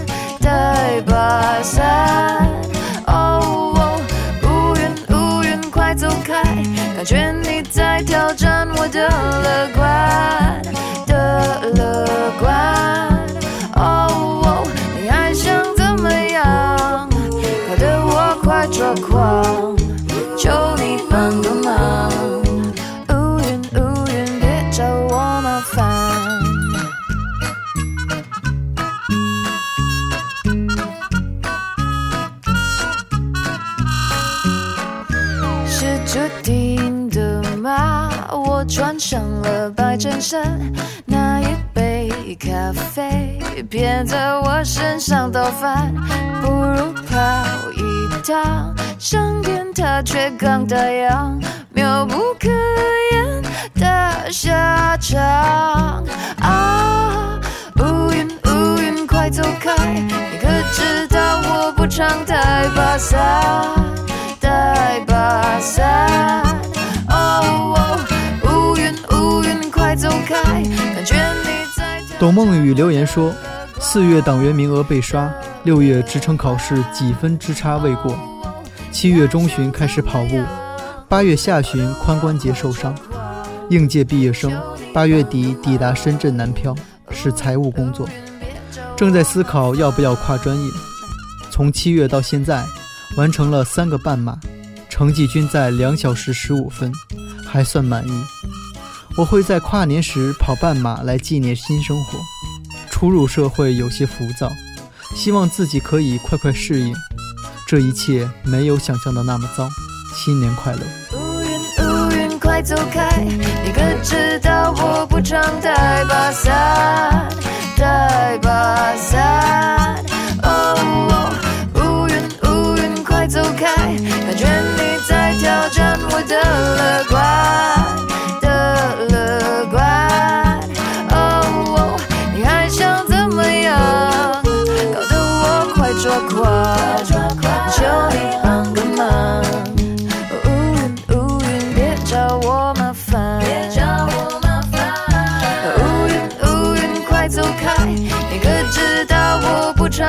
带把伞。哦，哦乌云乌云快走开！感觉你在挑战我的乐观的乐观。狂，求你帮个忙。乌云乌云，别找我麻烦。是注定的吗？我穿上了白衬衫，那一杯咖啡偏在我身上倒翻，不如跑一趟，上天它却刚打烊，妙不可言的下场啊！乌云乌云快走开！你可知道我不常带把伞，带把伞。哦，乌云乌云快走开！感觉你董梦雨留言说：四月党员名额被刷，六月职称考试几分之差未过，七月中旬开始跑步，八月下旬髋关节受伤。应届毕业生八月底抵达深圳南漂，是财务工作，正在思考要不要跨专业。从七月到现在，完成了三个半马，成绩均在两小时十五分，还算满意。我会在跨年时跑半马来纪念新生活。初入社会有些浮躁，希望自己可以快快适应。这一切没有想象的那么糟。新年快乐！乌云乌云快走开！你可知道我不常带把伞，带把伞。哦哦，乌云乌云快走开！感觉你在挑战我的乐观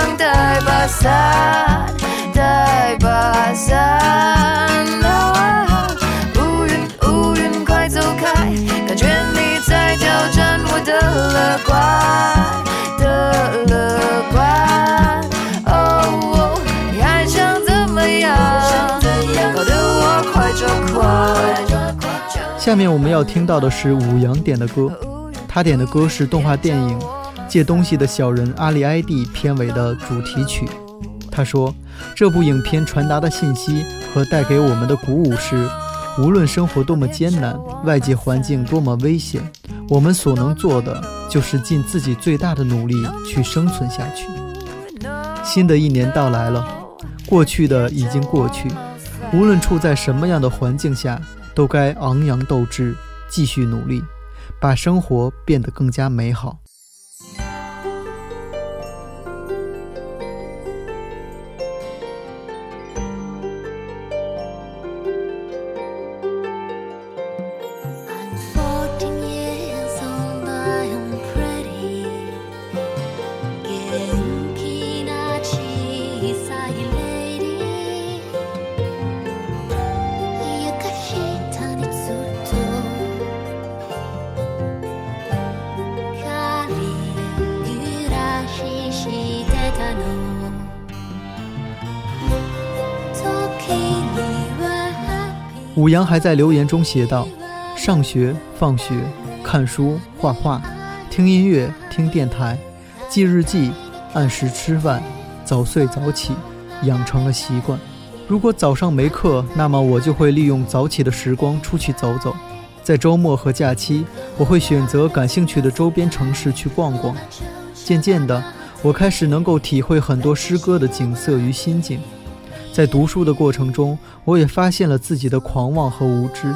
我不常带把伞，带把伞。啊乌云乌云，快走开！感觉你在挑战我的乐观的乐观。哦，你还想怎么样？搞得我快抓狂。下面我们要听到的是武阳点的歌，他点的歌是动画电影《借东西的小人阿里埃蒂》片尾的主题曲。他说，这部影片传达的信息和带给我们的鼓舞是：无论生活多么艰难，外界环境多么危险，我们所能做的就是尽自己最大的努力去生存下去。新的一年到来了，过去的已经过去，无论处在什么样的环境下，都该昂扬斗志，继续努力，把生活变得更加美好。还在留言中写道：“上学、放学、看书、画画、听音乐、听电台、记日记、按时吃饭、早睡早起，养成了习惯。如果早上没课，那么我就会利用早起的时光出去走走。在周末和假期，我会选择感兴趣的周边城市去逛逛。渐渐的，我开始能够体会很多诗歌的景色与心境。在读书的过程中，我也发现了自己的狂妄和无知。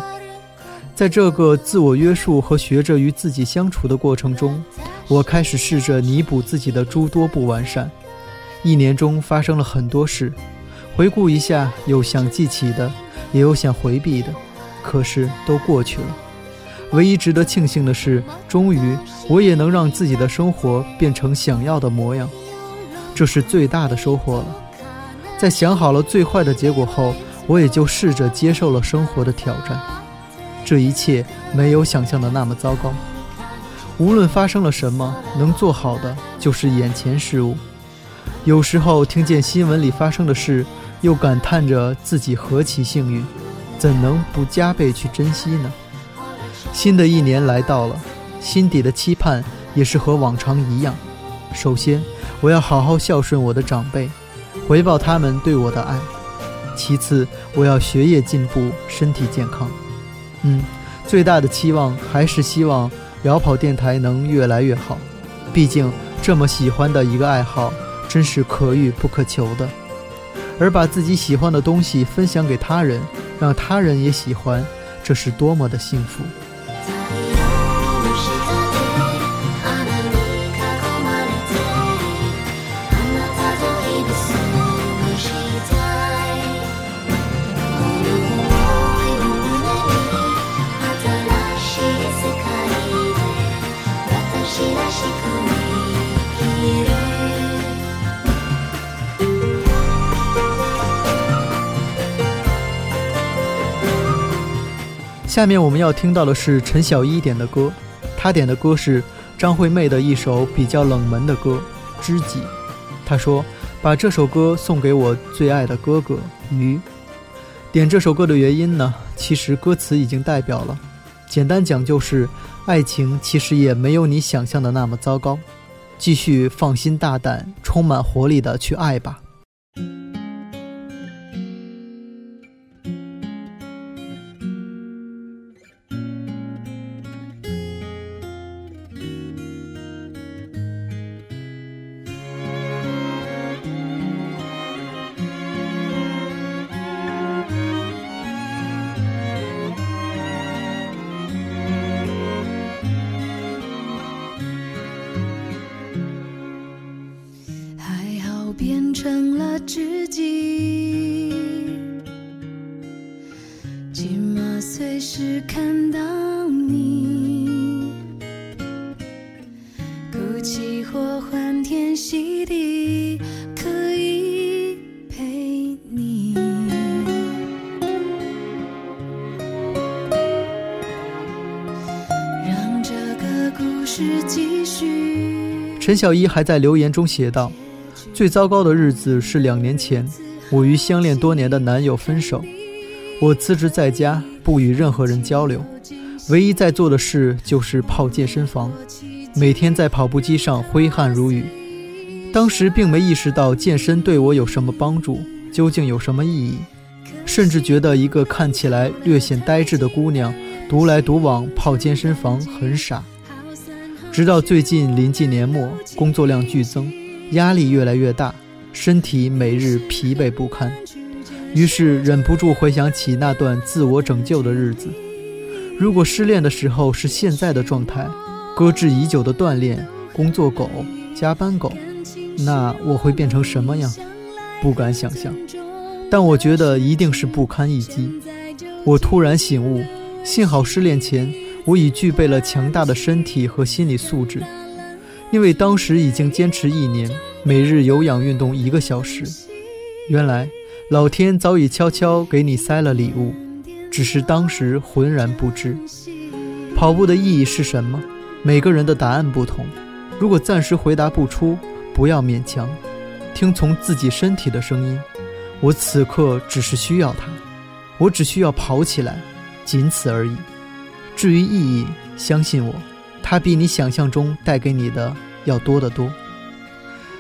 在这个自我约束和学着与自己相处的过程中，我开始试着弥补自己的诸多不完善，一年中发生了很多事，回顾一下，有想记起的，也有想回避的，可是都过去了。唯一值得庆幸的是，终于我也能让自己的生活变成想要的模样，这是最大的收获了。在想好了最坏的结果后，我也就试着接受了生活的挑战。这一切没有想象的那么糟糕。无论发生了什么，能做好的就是眼前事物。有时候听见新闻里发生的事，又感叹着自己何其幸运，怎能不加倍去珍惜呢？新的一年来到了，心底的期盼也是和往常一样。首先，我要好好孝顺我的长辈，回报他们对我的爱。其次，我要学业进步，身体健康。嗯，最大的期望还是希望聊跑电台能越来越好。毕竟这么喜欢的一个爱好，真是可遇不可求的。而把自己喜欢的东西分享给他人，让他人也喜欢，这是多么的幸福！下面我们要听到的是陈小一点的歌，他点的歌是张惠妹的一首比较冷门的歌《知己》。他说：“把这首歌送给我最爱的哥哥鱼。”点这首歌的原因呢，其实歌词已经代表了。简单讲就是，爱情其实也没有你想象的那么糟糕。继续放心大胆、充满活力的去爱吧。陈小一还在留言中写道：“最糟糕的日子是两年前，我与相恋多年的男友分手，我辞职在家，不与任何人交流，唯一在做的事就是泡健身房，每天在跑步机上挥汗如雨。当时并没意识到健身对我有什么帮助，究竟有什么意义，甚至觉得一个看起来略显呆滞的姑娘独来独往泡健身房很傻。”直到最近临近年末，工作量剧增，压力越来越大，身体每日疲惫不堪，于是忍不住回想起那段自我拯救的日子。如果失恋的时候是现在的状态，搁置已久的锻炼，工作狗，加班狗，那我会变成什么样？不敢想象。但我觉得一定是不堪一击。我突然醒悟，幸好失恋前。我已具备了强大的身体和心理素质，因为当时已经坚持一年，每日有氧运动一个小时。原来，老天早已悄悄给你塞了礼物，只是当时浑然不知。跑步的意义是什么？每个人的答案不同。如果暂时回答不出，不要勉强，听从自己身体的声音。我此刻只是需要它，我只需要跑起来，仅此而已。至于意义，相信我，它比你想象中带给你的要多得多。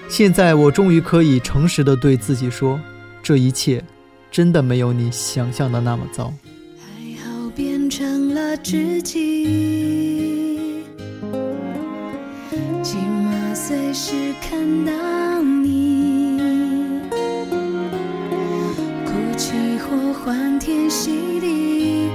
现在我终于可以诚实的对自己说，这一切真的没有你想象的那么糟。还好变成了知己，起码随时看到你，哭泣或欢天喜地，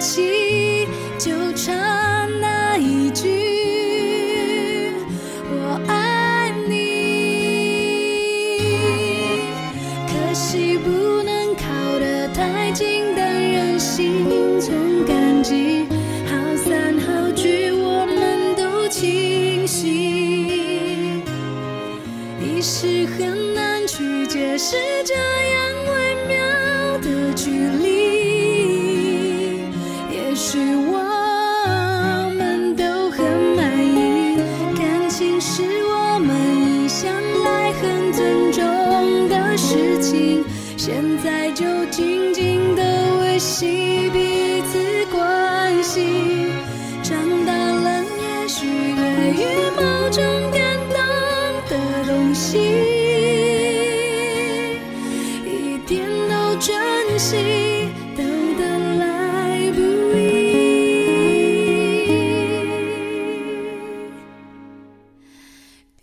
起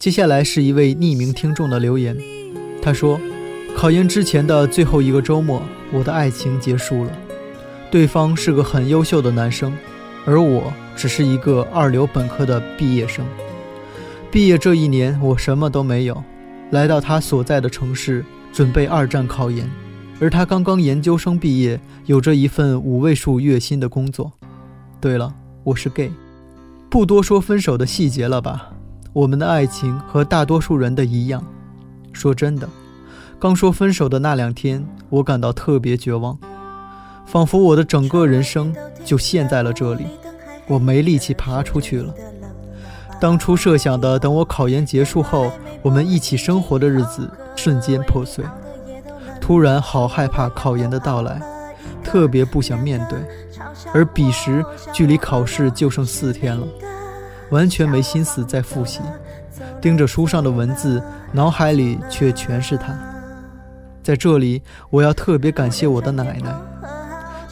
接下来是一位匿名听众的留言，他说：“考研之前的最后一个周末，我的爱情结束了。对方是个很优秀的男生，而我只是一个二流本科的毕业生。毕业这一年，我什么都没有，来到他所在的城市准备二战考研，而他刚刚研究生毕业，有着一份五位数月薪的工作。对了，我是 gay，不多说分手的细节了吧。”我们的爱情和大多数人的一样。说真的，刚说分手的那两天，我感到特别绝望，仿佛我的整个人生就陷在了这里，我没力气爬出去了。当初设想的等我考研结束后，我们一起生活的日子瞬间破碎。突然好害怕考研的到来，特别不想面对。而彼时距离考试就剩四天了。完全没心思再复习，盯着书上的文字，脑海里却全是他。在这里，我要特别感谢我的奶奶，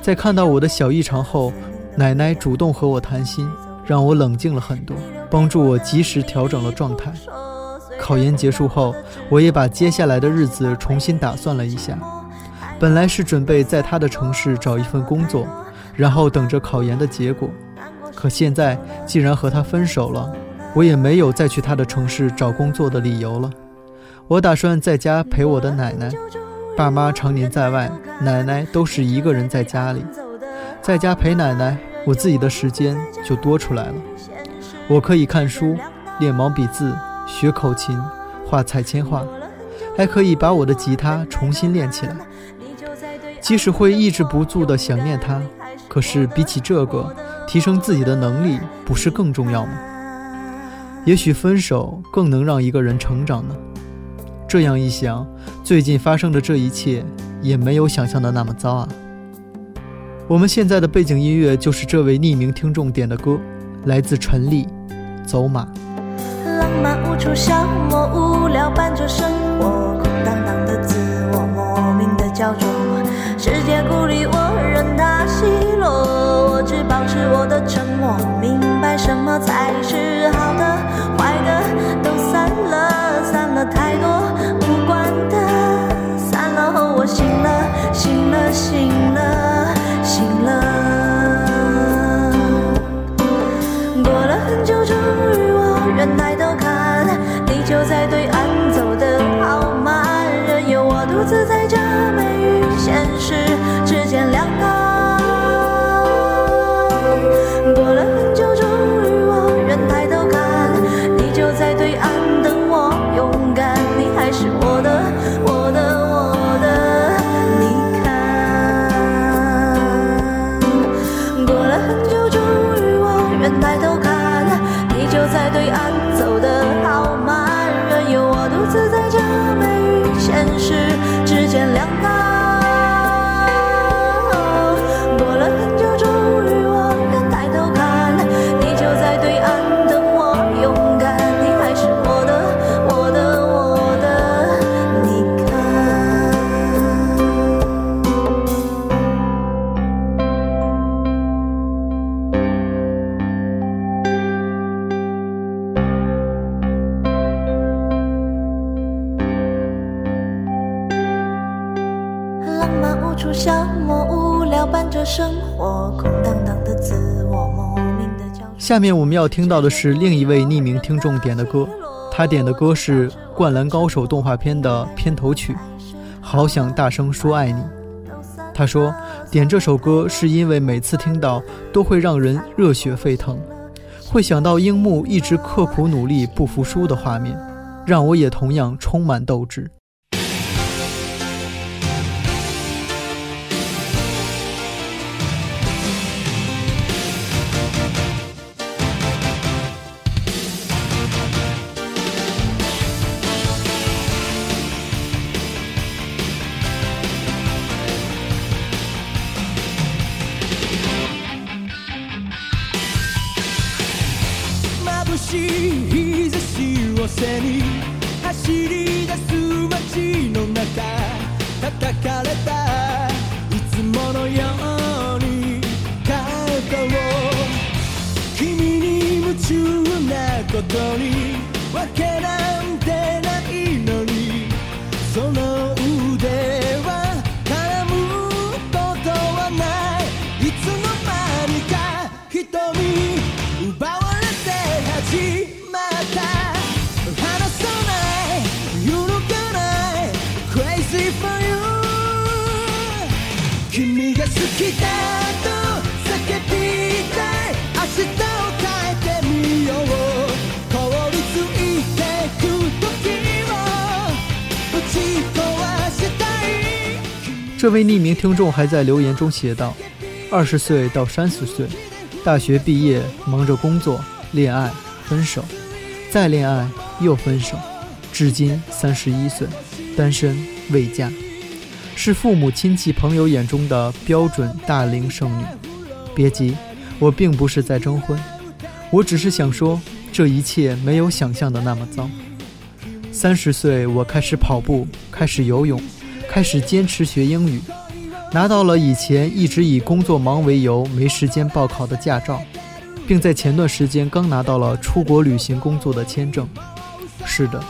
在看到我的小异常后，奶奶主动和我谈心，让我冷静了很多，帮助我及时调整了状态。考研结束后，我也把接下来的日子重新打算了一下，本来是准备在他的城市找一份工作，然后等着考研的结果。可现在既然和他分手了，我也没有再去他的城市找工作的理由了。我打算在家陪我的奶奶，爸妈常年在外，奶奶都是一个人在家里。在家陪奶奶，我自己的时间就多出来了。我可以看书、练毛笔字、学口琴、画彩铅画，还可以把我的吉他重新练起来。即使会抑制不住的想念他，可是比起这个，提升自己的能力不是更重要吗？也许分手更能让一个人成长呢。这样一想，最近发生的这一切也没有想象的那么糟啊。我们现在的背景音乐就是这位匿名听众点的歌，来自陈粒，《走马》。浪漫无处消磨，无聊伴着生活，空荡荡的自我，莫名的焦灼。世界孤立什么才是好的，坏的？都散了，散了太多无关的，散了后我醒了，醒了，醒了，下面我们要听到的是另一位匿名听众点的歌，他点的歌是《灌篮高手》动画片的片头曲，《好想大声说爱你》。他说，点这首歌是因为每次听到都会让人热血沸腾，会想到樱木一直刻苦努力不服输的画面，让我也同样充满斗志。听众还在留言中写道：“二十岁到三十岁，大学毕业，忙着工作、恋爱、分手，再恋爱又分手，至今三十一岁，单身未嫁，是父母亲戚朋友眼中的标准大龄剩女。别急，我并不是在征婚，我只是想说，这一切没有想象的那么糟。三十岁，我开始跑步，开始游泳。”开始坚持学英语，拿到了以前一直以工作忙为由没时间报考的驾照，并在前段时间刚拿到了出国旅行工作的签证。是的，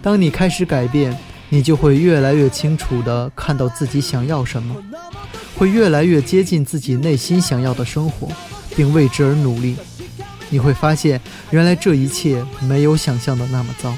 当你开始改变，你就会越来越清楚地看到自己想要什么，会越来越接近自己内心想要的生活，并为之而努力。你会发现，原来这一切没有想象的那么糟。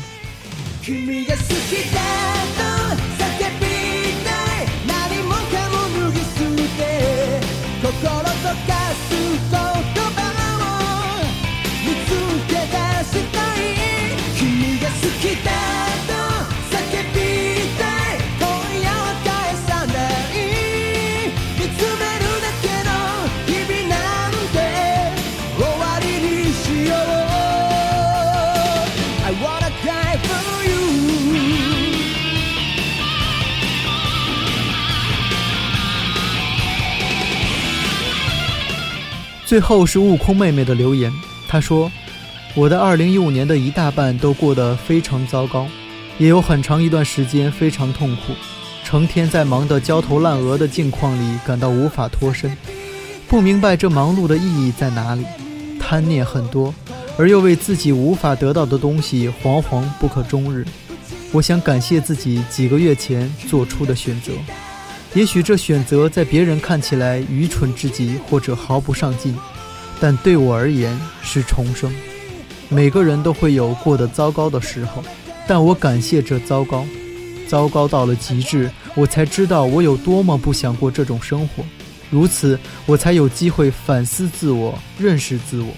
最后是悟空妹妹的留言，她说：“我的2015年的一大半都过得非常糟糕，也有很长一段时间非常痛苦，成天在忙得焦头烂额的境况里感到无法脱身，不明白这忙碌的意义在哪里，贪念很多，而又为自己无法得到的东西惶惶不可终日。我想感谢自己几个月前做出的选择。”也许这选择在别人看起来愚蠢至极，或者毫不上进，但对我而言是重生。每个人都会有过得糟糕的时候，但我感谢这糟糕，糟糕到了极致，我才知道我有多么不想过这种生活。如此，我才有机会反思自我，认识自我，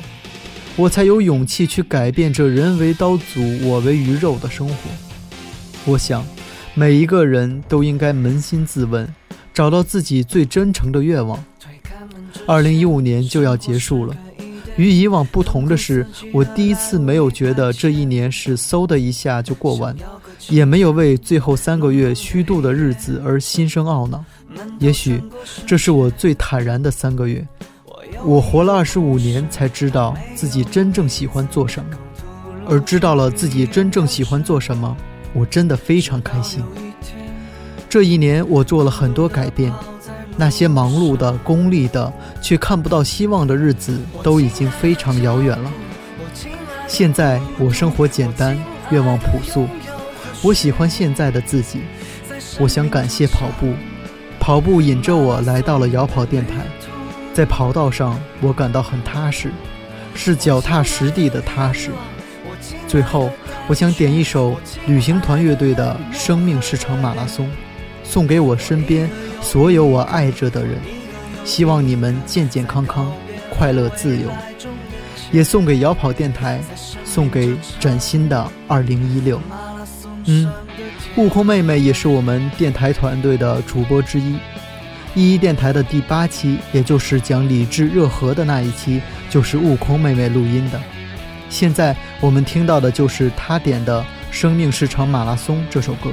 我才有勇气去改变这人为刀俎，我为鱼肉的生活。我想，每一个人都应该扪心自问。找到自己最真诚的愿望。二零一五年就要结束了，与以往不同的是，我第一次没有觉得这一年是嗖的一下就过完，也没有为最后三个月虚度的日子而心生懊恼。也许这是我最坦然的三个月。我活了二十五年，才知道自己真正喜欢做什么，而知道了自己真正喜欢做什么，我真的非常开心。这一年，我做了很多改变，那些忙碌的、功利的，却看不到希望的日子，都已经非常遥远了。现在我生活简单，愿望朴素，我喜欢现在的自己。我想感谢跑步，跑步引着我来到了摇跑电台，在跑道上，我感到很踏实，是脚踏实地的踏实。最后，我想点一首旅行团乐队的《生命是场马拉松》，送给我身边所有我爱着的人，希望你们健健康康、快乐自由。也送给摇跑电台，送给崭新的2016。嗯，悟空妹妹也是我们电台团队的主播之一。一一电台的第八期，也就是讲理智热河的那一期，就是悟空妹妹录音的。现在我们听到的就是她点的《生命是场马拉松》这首歌。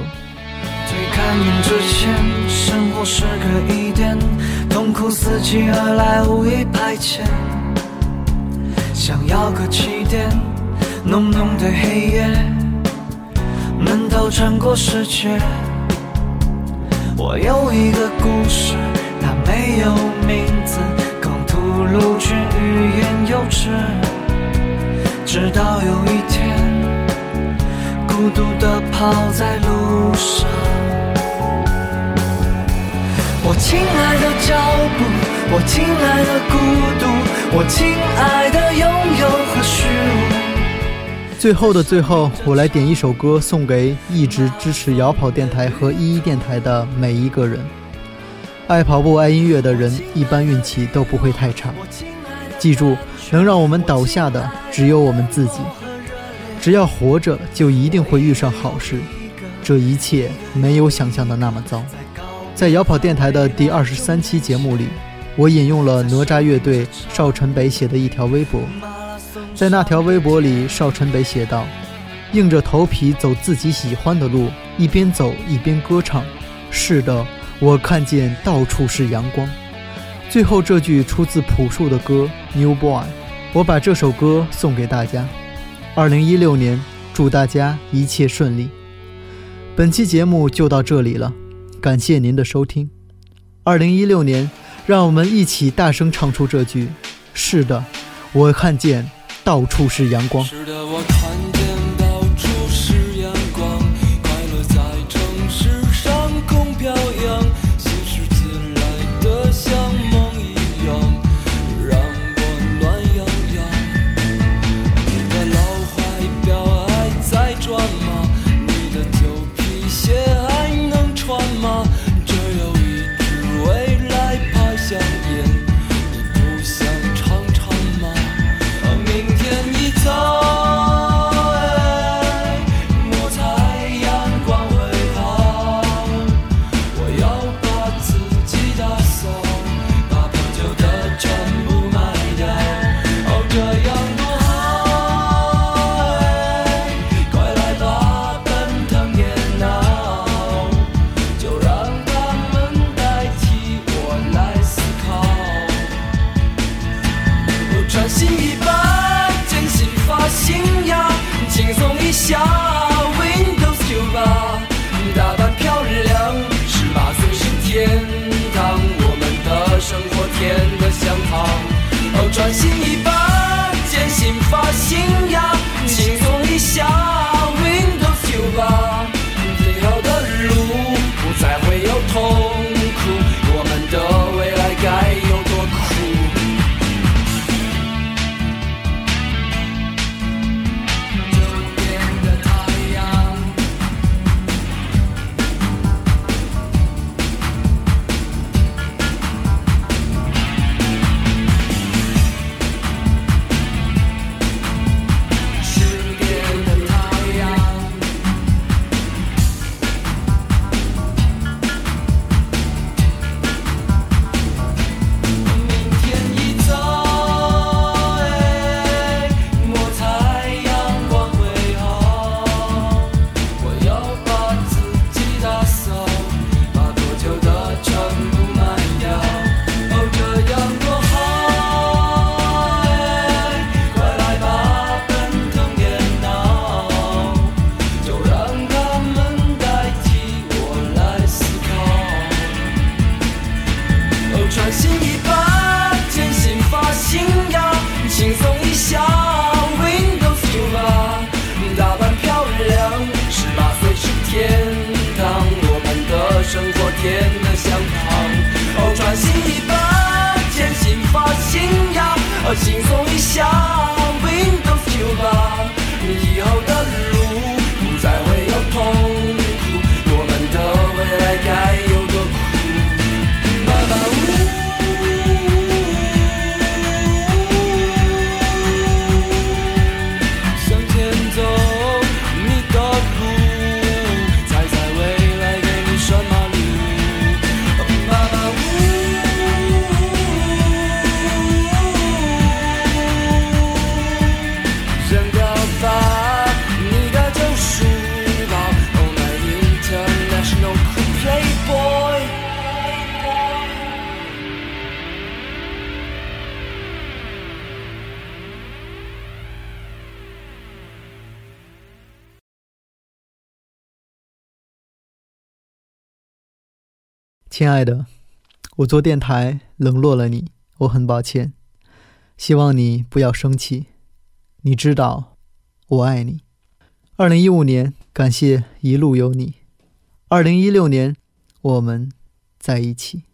推开门之前，生活是个疑点，痛苦伺机而来，无意排遣。想要个起点，浓浓的黑夜，闷头穿过世界。我有一个故事，它没有名字，更吐露却欲言又止。直到有一天，孤独地跑在路上。我亲爱的脚步，我亲爱的孤独，我亲爱的拥有和虚无。最后的最后，我来点一首歌送给一直支持摇跑电台和一一电台的每一个人。爱跑步、爱音乐的人，一般运气都不会太差。记住，能让我们倒下的只有我们自己。只要活着，就一定会遇上好事。这一切没有想象的那么糟。在摇跑电台的第二十三期节目里，我引用了哪吒乐队邵晨北写的一条微博。在那条微博里，邵晨北写道：“硬着头皮走自己喜欢的路，一边走一边歌唱。是的，我看见到处是阳光。”最后这句出自朴树的歌《New Boy》，我把这首歌送给大家。二零一六年，祝大家一切顺利。本期节目就到这里了，感谢您的收听。二零一六年，让我们一起大声唱出这句：是的，我看见到处是阳光。下，Windows 九八，打扮漂亮，十八岁是天堂，我们的生活甜得像糖。哦，专心一把，剪新发型呀，亲爱的，我做电台冷落了你，我很抱歉。希望你不要生气，你知道我爱你。二零一五年，感谢一路有你。二零一六年，我们在一起。